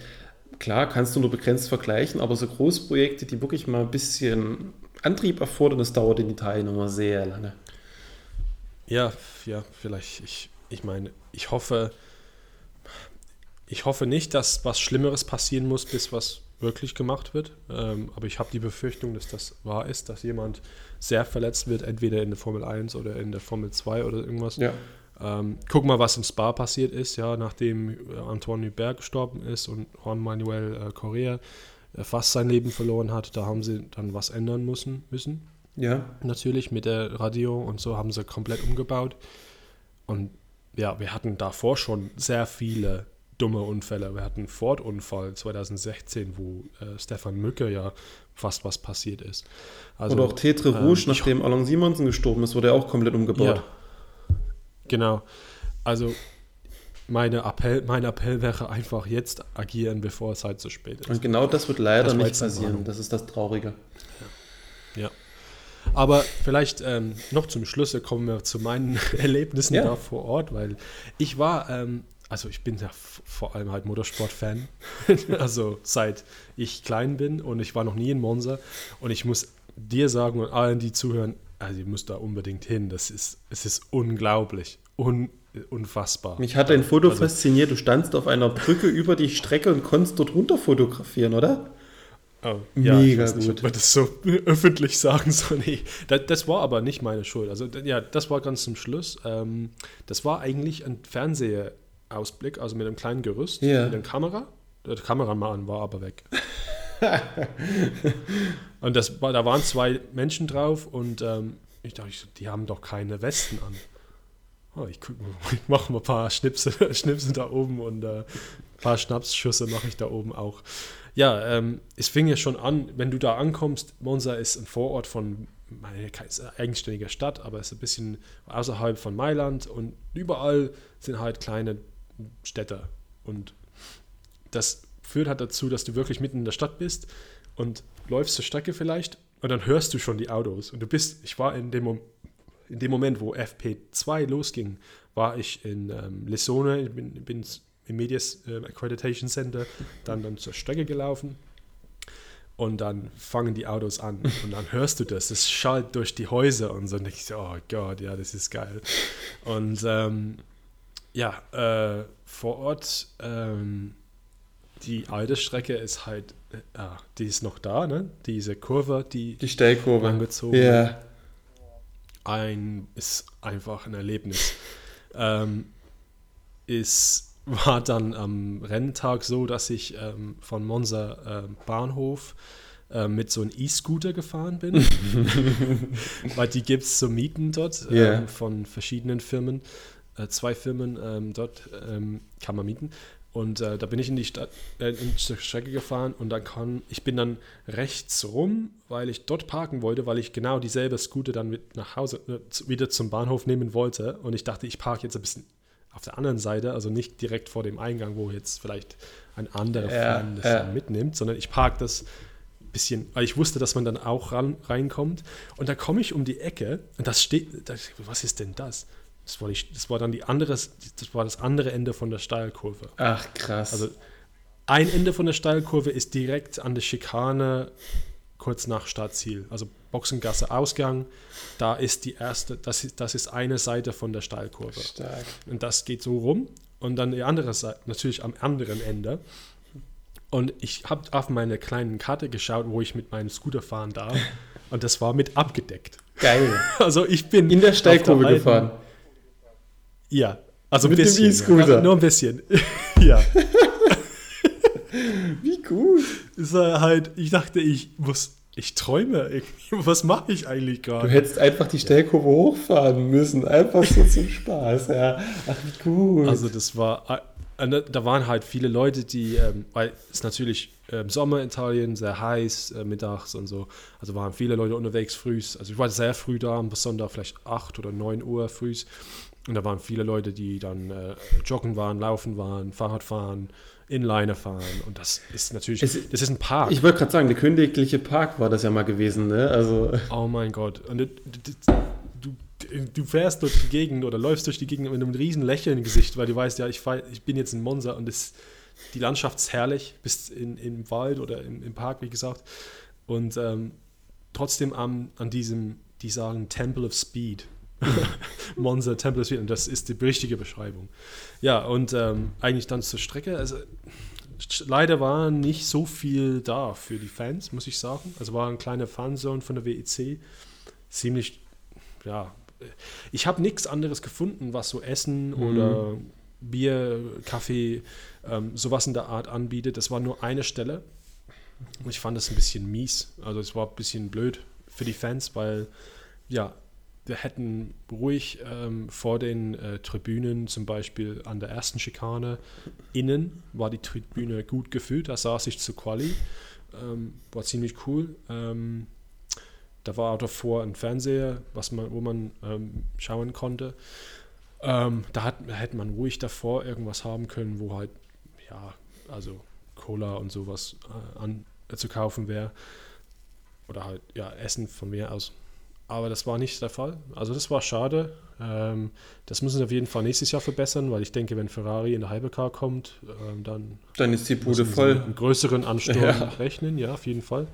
klar kannst du nur begrenzt vergleichen, aber so Großprojekte, die wirklich mal ein bisschen Antrieb erfordern, das dauert in Italien immer sehr lange. Ja, ja, vielleicht. Ich, ich meine, ich hoffe, ich hoffe nicht, dass was Schlimmeres passieren muss, bis was wirklich gemacht wird. Ähm, aber ich habe die Befürchtung, dass das wahr ist, dass jemand sehr verletzt wird, entweder in der Formel 1 oder in der Formel 2 oder irgendwas. Ja. Ähm, guck mal, was in Spa passiert ist, ja, nachdem äh, Antoine Hubert gestorben ist und Juan Manuel äh, Correa äh, fast sein Leben verloren hat. Da haben sie dann was ändern müssen. müssen Ja, natürlich mit der Radio und so haben sie komplett umgebaut. Und ja, wir hatten davor schon sehr viele dumme Unfälle. Wir hatten einen Ford-Unfall 2016, wo äh, Stefan Mücke ja fast was passiert ist. Also, Oder auch Tetre ähm, Rouge, ich nachdem Alain Simonsen gestorben ist, wurde er auch komplett umgebaut. Ja, genau. Also meine Appell, mein Appell wäre einfach jetzt agieren, bevor es halt zu spät ist. Und genau das wird leider Das nicht passieren. Das ist das Traurige. Aber vielleicht ähm, noch zum Schluss kommen wir zu meinen Erlebnissen Ja. da vor Ort, weil ich war, ähm, also ich bin ja vor allem halt Motorsport-Fan, also seit ich klein bin und ich war noch nie in Monza und ich muss dir sagen und allen, die zuhören, also ihr müsst da unbedingt hin, das ist, es ist unglaublich, un, unfassbar. Mich hat ein Foto Also- fasziniert. Du standst auf einer Brücke über die Strecke und konntest dort runter fotografieren, oder? Oh, Mega ich weiß nicht, gut. ob man das so öffentlich sagen soll. Nee, das, das war aber nicht meine Schuld. Also ja, das war ganz zum Schluss. Ähm, das war eigentlich ein Fernsehausblick, also mit einem kleinen Gerüst, Ja. mit einer Kamera. Der Kameramann war aber weg. und das war, da waren zwei Menschen drauf und ähm, ich dachte, die haben doch keine Westen an. Oh, ich, ich mache mal ein paar Schnipse, Schnipse da oben und äh, ein paar Schnapsschüsse mache ich da oben auch. Ja, ähm, es fing ja schon an, wenn du da ankommst, Monza ist ein Vorort von, meine, ist eine eigenständige Stadt, aber es ist ein bisschen außerhalb von Mailand und überall sind halt kleine Städte und das führt halt dazu, dass du wirklich mitten in der Stadt bist und läufst zur Strecke vielleicht und dann hörst du schon die Autos. Und du bist, ich war in dem, in dem Moment, wo FP2 losging, war ich in ähm, Lissone, ich bin, bin im Medias äh, Accreditation Center, dann, dann zur Strecke gelaufen und dann fangen die Autos an und dann hörst du das, es schallt durch die Häuser und so und ich so, oh Gott, ja, das ist geil. Und ähm, ja, äh, vor Ort, ähm, die alte Strecke ist halt, äh, ah, die ist noch da, ne? Diese Kurve, die, die Stellkurve angezogen. Ja. Yeah. Ein ist einfach ein Erlebnis. ähm, ist war dann am Renntag so, dass ich ähm, von Monza äh, Bahnhof äh, mit so einem E-Scooter gefahren bin. Weil die gibt es zu mieten dort yeah. ähm, von verschiedenen Firmen. Äh, zwei Firmen ähm, dort ähm, kann man mieten. Und äh, da bin ich in die Stadt, äh, in die Strecke gefahren und dann kann, ich bin dann rechts rum, weil ich dort parken wollte, weil ich genau dieselbe Scooter dann mit nach Hause, äh, wieder zum Bahnhof nehmen wollte. Und ich dachte, ich parke jetzt ein bisschen auf der anderen Seite, also nicht direkt vor dem Eingang, wo jetzt vielleicht ein anderer ja, Fan das ja. mitnimmt, sondern ich parke das ein bisschen, weil ich wusste, dass man dann auch ran, reinkommt. Und da komme ich um die Ecke und das steht, das, was ist denn das? Das war, die, das war dann die andere, das war das andere Ende von der Steilkurve. Ach krass. Also ein Ende von der Steilkurve ist direkt an der Schikane kurz nach Startziel. Also Boxengasse Ausgang, da ist die erste, das ist, das ist eine Seite von der Steilkurve. Stark. Und das geht so rum. Und dann die andere Seite, natürlich am anderen Ende. Und ich habe auf meine kleinen Karte geschaut, wo ich mit meinem Scooter fahren darf. Und das war mit abgedeckt. Geil. Also ich bin in der Steilkurve gefahren. Ja, also mit ein bisschen. dem E-Scooter. Ja, nur ein bisschen. ja. Wie gut. ist halt, ich dachte, ich muss, ich träume irgendwie. Was mache ich eigentlich gerade? Du hättest einfach die Stellkurve hochfahren müssen, einfach so zum Spaß, ja. Ach, wie gut. Also das war, äh, da waren halt viele Leute, die, ähm, weil es natürlich äh, Sommer in Italien, sehr heiß, äh, mittags und so. Also waren viele Leute unterwegs früh. Also ich war sehr früh da, am Sonntag vielleicht 8 oder 9 Uhr früh. Und da waren viele Leute, die dann äh, joggen waren, laufen waren, Fahrrad fahren, Inliner fahren. Und das ist natürlich, Es- das ist ein Park. Ich wollte gerade sagen, der königliche Park war das ja mal gewesen, ne? Also, oh mein Gott. Und du, du, du fährst durch die Gegend oder läufst durch die Gegend mit einem riesen Lächeln im Gesicht, weil du weißt, ja, ich, fahr, ich bin jetzt in Monza und das, die Landschaft ist herrlich, bist in, im Wald oder im, im Park, wie gesagt. Und ähm, trotzdem am, an diesem, die sagen Temple of Speed. Monza Temple of Speed. Und das ist die richtige Beschreibung. Ja, und ähm, eigentlich dann zur Strecke. Also leider war nicht so viel da für die Fans, muss ich sagen. Also war eine kleine Fanzone von der WEC. Ziemlich, ja. Ich habe nichts anderes gefunden, was so Essen oder Bier, Kaffee, ähm, sowas in der Art anbietet. Das war nur eine Stelle. Und ich fand das ein bisschen mies. Also es war ein bisschen blöd für die Fans, weil ja, wir hätten ruhig ähm, vor den äh, Tribünen, zum Beispiel an der ersten Schikane, innen war die Tribüne gut gefüllt, da saß ich zu Quali, ähm, war ziemlich cool. Ähm, da war auch davor ein Fernseher, was man, wo man ähm, schauen konnte. Ähm, da hat, hätte man ruhig davor irgendwas haben können, wo halt, ja, also Cola und sowas äh, an, äh, zu kaufen wäre. Oder halt, ja, Essen von mir aus. Aber das war nicht der Fall. Also das war schade. Ähm, das müssen sie auf jeden Fall nächstes Jahr verbessern, weil ich denke, wenn Ferrari in der Hypercar kommt, ähm, dann dann ist die Bude voll. einem größeren Ansturm Ja. rechnen, ja, auf jeden Fall.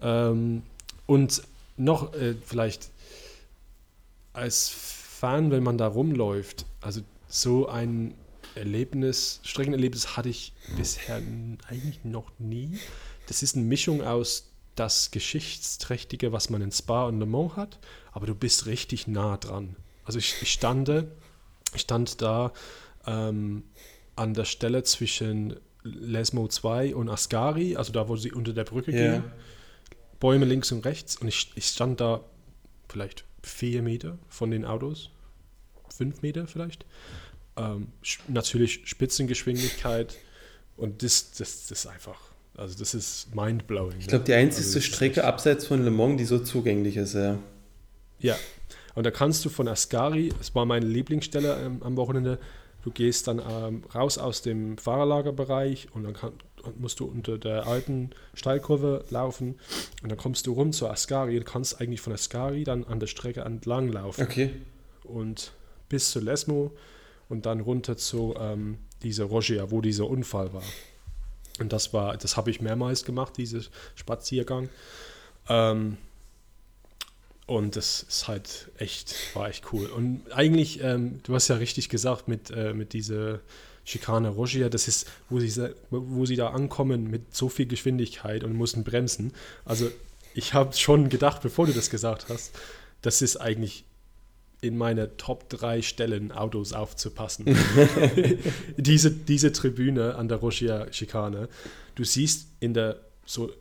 Ähm, und noch äh, vielleicht als Fan, wenn man da rumläuft, also so ein Erlebnis, Streckenerlebnis hatte ich bisher eigentlich noch nie. Das ist eine Mischung aus das Geschichtsträchtige, was man in Spa und Le Mans hat, aber du bist richtig nah dran. Also ich, ich stande, ich stand da ähm, an der Stelle zwischen Lesmo 2 und Ascari, also da, wo sie unter der Brücke Ja. gehen. Bäume links und rechts und ich, ich stand da vielleicht vier Meter von den Autos, fünf Meter vielleicht. Ähm, natürlich Spitzengeschwindigkeit und das, das, das ist einfach, also das ist mindblowing. Ich glaube, die einzigste Also das Strecke abseits von Le Mans, die so zugänglich ist, ja. Ja, und da kannst du von Ascari, es war meine Lieblingsstelle ähm, am Wochenende, du gehst dann ähm, raus aus dem Fahrerlagerbereich und dann kann, musst du unter der alten Steilkurve laufen und dann kommst du rum zur Ascari und kannst eigentlich von Ascari dann an der Strecke entlang laufen. Okay. Und bis zu Lesmo und dann runter zu ähm, dieser Rogia, wo dieser Unfall war. Und das war, das habe ich mehrmals gemacht, dieser Spaziergang. Ähm, und das ist halt echt, war echt cool. Und eigentlich, ähm, du hast ja richtig gesagt, mit, äh, mit dieser Schikane Rogia, das ist, wo sie, wo sie da ankommen mit so viel Geschwindigkeit und mussten bremsen. Also ich habe schon gedacht, bevor du das gesagt hast, das ist eigentlich in meine Top 3 Stellen Autos aufzupassen. diese, diese Tribüne an der Rogia Schikane, du siehst in der so ein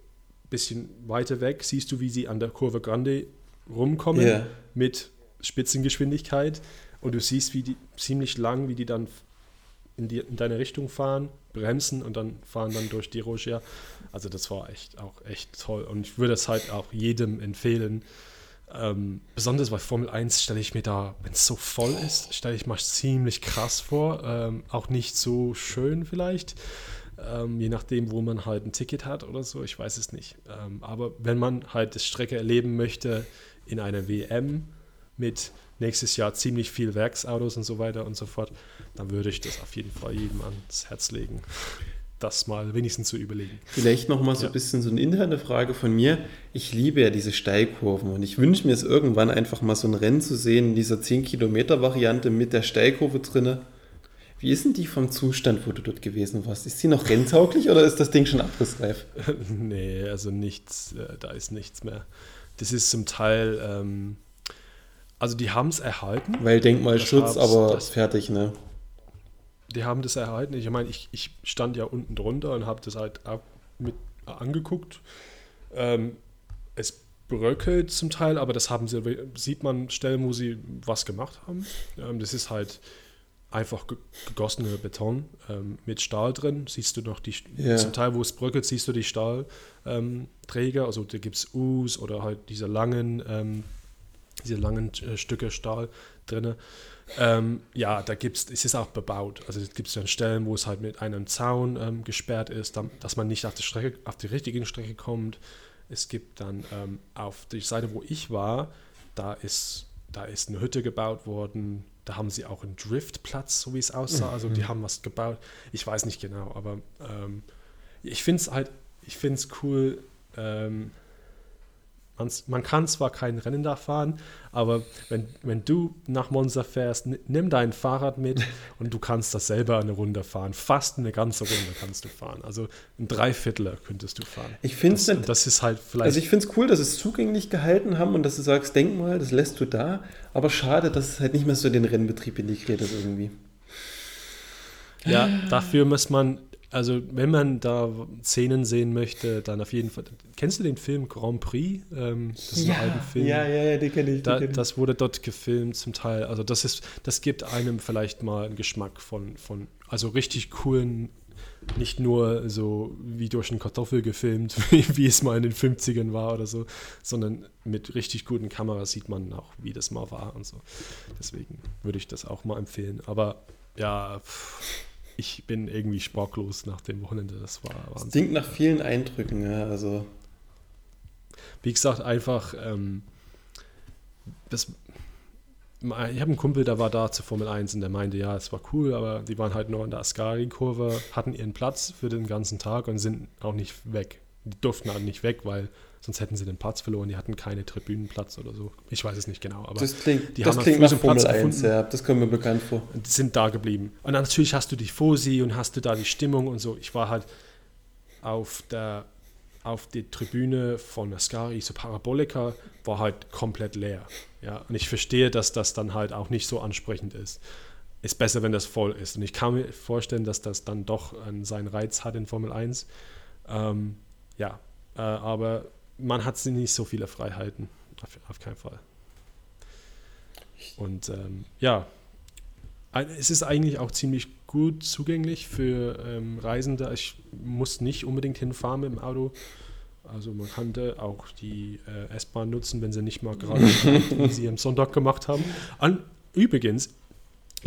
bisschen weiter weg, siehst du, wie sie an der Kurve Grande rumkommen Ja. mit Spitzengeschwindigkeit und du siehst, wie die ziemlich lang, wie die dann in, die, in deine Richtung fahren, bremsen und dann fahren dann durch die Rogia. Also das war echt auch echt toll und ich würde es halt auch jedem empfehlen. Ähm, besonders bei Formel 1 stelle ich mir da, wenn es so voll ist, stelle ich mir ziemlich krass vor. Ähm, auch nicht so schön vielleicht. Ähm, je nachdem, wo man halt ein Ticket hat oder so, ich weiß es nicht. Ähm, aber wenn man halt das Strecke erleben möchte in einer WM mit nächstes Jahr ziemlich viel Werksautos und so weiter und so fort, dann würde ich das auf jeden Fall jedem ans Herz legen, das mal wenigstens zu überlegen. Vielleicht nochmal so Ja. ein bisschen so eine interne Frage von mir. Ich liebe ja diese Steilkurven und ich wünsche mir es irgendwann einfach mal so ein Rennen zu sehen in dieser 10-Kilometer-Variante mit der Steilkurve drinne. Wie ist denn die vom Zustand, wo du dort gewesen warst? Ist sie noch renntauglich oder ist das Ding schon abrissreif? nee, also nichts, äh, da ist nichts mehr. Das ist zum Teil, ähm, also die haben es erhalten. Weil Denkmalschutz, aber das- fertig, ne? Die haben das erhalten. Ich meine, ich, ich stand ja unten drunter und habe das halt auch mit angeguckt. Ähm, es bröckelt zum Teil, aber das haben sie, sieht man Stellen, wo sie was gemacht haben. Ähm, das ist halt einfach ge- gegossener Beton ähm, mit Stahl drin. Siehst du noch die, Ja. zum Teil, wo es bröckelt, siehst du die Stahlträger. Träger. also da gibt es U's oder halt diese langen, ähm, diese langen äh, Stücke Stahl drin. Ähm, ja, da gibt's, es ist auch bebaut. Also es gibt dann Stellen, wo es halt mit einem Zaun ähm, gesperrt ist, dass man nicht auf die Strecke, auf die richtige Strecke kommt. Es gibt dann ähm, auf der Seite, wo ich war, da ist, da ist eine Hütte gebaut worden. Da haben sie auch einen Driftplatz, so wie es aussah. Also die haben was gebaut. Ich weiß nicht genau, aber ähm, ich finde es halt, ich finde es cool. Man's, man kann zwar kein Rennen da fahren, aber wenn, wenn du nach Monza fährst, nimm dein Fahrrad mit und du kannst das selber eine Runde fahren. Fast eine ganze Runde kannst du fahren. Also ein Dreiviertler könntest du fahren. Ich finde es Das, das ist halt vielleicht. Also ich finde es cool, dass es zugänglich gehalten haben und dass du sagst, Denkmal, das lässt du da. Aber schade, dass es halt nicht mehr so den Rennbetrieb integriert ist irgendwie. Ja, dafür muss man, also wenn man da Szenen sehen möchte, dann auf jeden Fall. Kennst du den Film Grand Prix? Ähm, das ist ein alter Film. ja, ja, ja, den kenne ich. Da, kenn ich. das wurde dort gefilmt zum Teil. Also das ist, das gibt einem vielleicht mal einen Geschmack von, von also richtig coolen, nicht nur so wie durch einen Kartoffel gefilmt, wie, wie es mal in den 50ern war oder so, sondern mit richtig guten Kameras sieht man auch, wie das mal war und so. Deswegen würde ich das auch mal empfehlen. Aber ja, pff, ich bin irgendwie sprachlos nach dem Wochenende. Das war Das Wahnsinn. klingt nach vielen Eindrücken, ja, also. wie gesagt, einfach, ähm, das, ich habe einen Kumpel, der war da zur Formel 1 und der meinte, ja, es war cool, aber die waren halt nur in der Ascari-Kurve, hatten ihren Platz für den ganzen Tag und sind auch nicht weg. Die durften halt nicht weg, weil sonst hätten sie den Platz verloren. Die hatten keine Tribünenplatz oder so. Ich weiß es nicht genau, aber Das klingt, die das haben klingt nach so einen Platz Formel 1, gefunden. ja. Das kommt mir bekannt vor. die sind da geblieben. Und dann natürlich hast du die Fosi und hast du da die Stimmung und so. Ich war halt auf der auf die Tribüne von Ascari, so Parabolika, war halt komplett leer. Ja, und ich verstehe, dass das dann halt auch nicht so ansprechend ist. Ist besser, wenn das voll ist. Und ich kann mir vorstellen, dass das dann doch äh, seinen Reiz hat in Formel 1. Ähm, ja, äh, aber man hat nicht so viele Freiheiten. Auf, auf keinen Fall. Und ähm, ja, es ist eigentlich auch ziemlich gut zugänglich für ähm, Reisende. Ich muss nicht unbedingt hinfahren mit dem Auto. Also man könnte auch die äh, S-Bahn nutzen, wenn sie nicht mal gerade, wie sie am Sonntag gemacht haben. An, übrigens,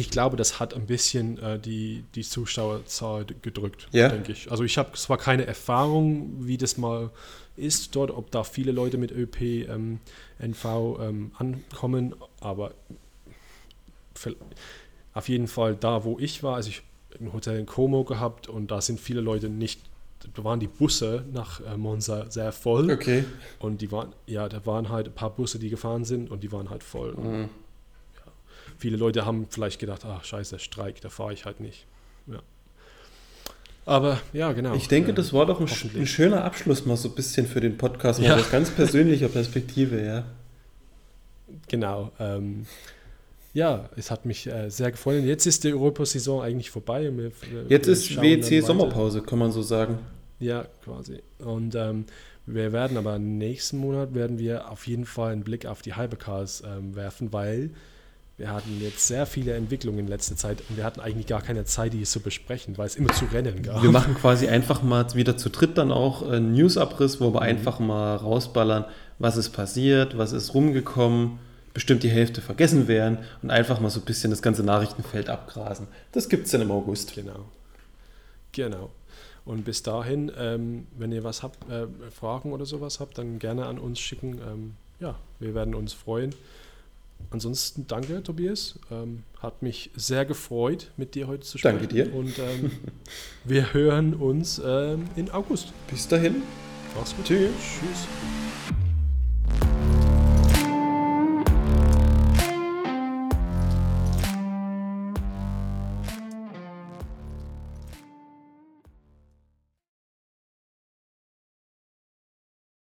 ich glaube, das hat ein bisschen äh, die, die Zuschauerzahl gedrückt, Ja. denke ich. Also ich habe zwar keine Erfahrung, wie das mal ist dort, ob da viele Leute mit ÖP ähm, NV ähm, ankommen, aber auf jeden Fall da, wo ich war, also ich ein Hotel in Como gehabt und da sind viele Leute nicht, da waren die Busse nach äh, Monza sehr voll Okay. und die waren, ja, da waren halt ein paar Busse, die gefahren sind und die waren halt voll. Mhm. Viele Leute haben vielleicht gedacht, ach scheiße, Streik, da fahre ich halt nicht. Ja. Aber ja, genau. Ich denke, Äh, das war doch ein, ein schöner Abschluss mal so ein bisschen für den Podcast, mal Ja. aus ganz persönlicher Perspektive, ja. Genau. Ähm, ja, es hat mich äh, sehr gefreut. Und jetzt ist die Europasaison eigentlich vorbei. Und wir, Jetzt wir ist schauen dann WEC weiter. Sommerpause, kann man so sagen. Ja, quasi. Und ähm, wir werden aber nächsten Monat werden wir auf jeden Fall einen Blick auf die Hypercars ähm, werfen, weil wir hatten jetzt sehr viele Entwicklungen in letzter Zeit und wir hatten eigentlich gar keine Zeit, die zu besprechen, weil es immer zu Rennen gab. Wir machen quasi einfach mal wieder zu dritt dann auch einen Newsabriss, wo Mhm. wir einfach mal rausballern, was ist passiert, was ist rumgekommen, bestimmt die Hälfte vergessen werden und einfach mal so ein bisschen das ganze Nachrichtenfeld abgrasen. Das gibt es dann im August. Genau. Genau. Und bis dahin, ähm, wenn ihr was habt, äh, Fragen oder sowas habt, dann gerne an uns schicken. Ähm, ja, wir werden uns freuen. Ansonsten danke, Tobias. Ähm, hat mich sehr gefreut, mit dir heute zu sprechen. Danke dir. Und ähm, wir hören uns ähm, in August. Bis dahin. Mach's gut. Tschüss. Tschüss.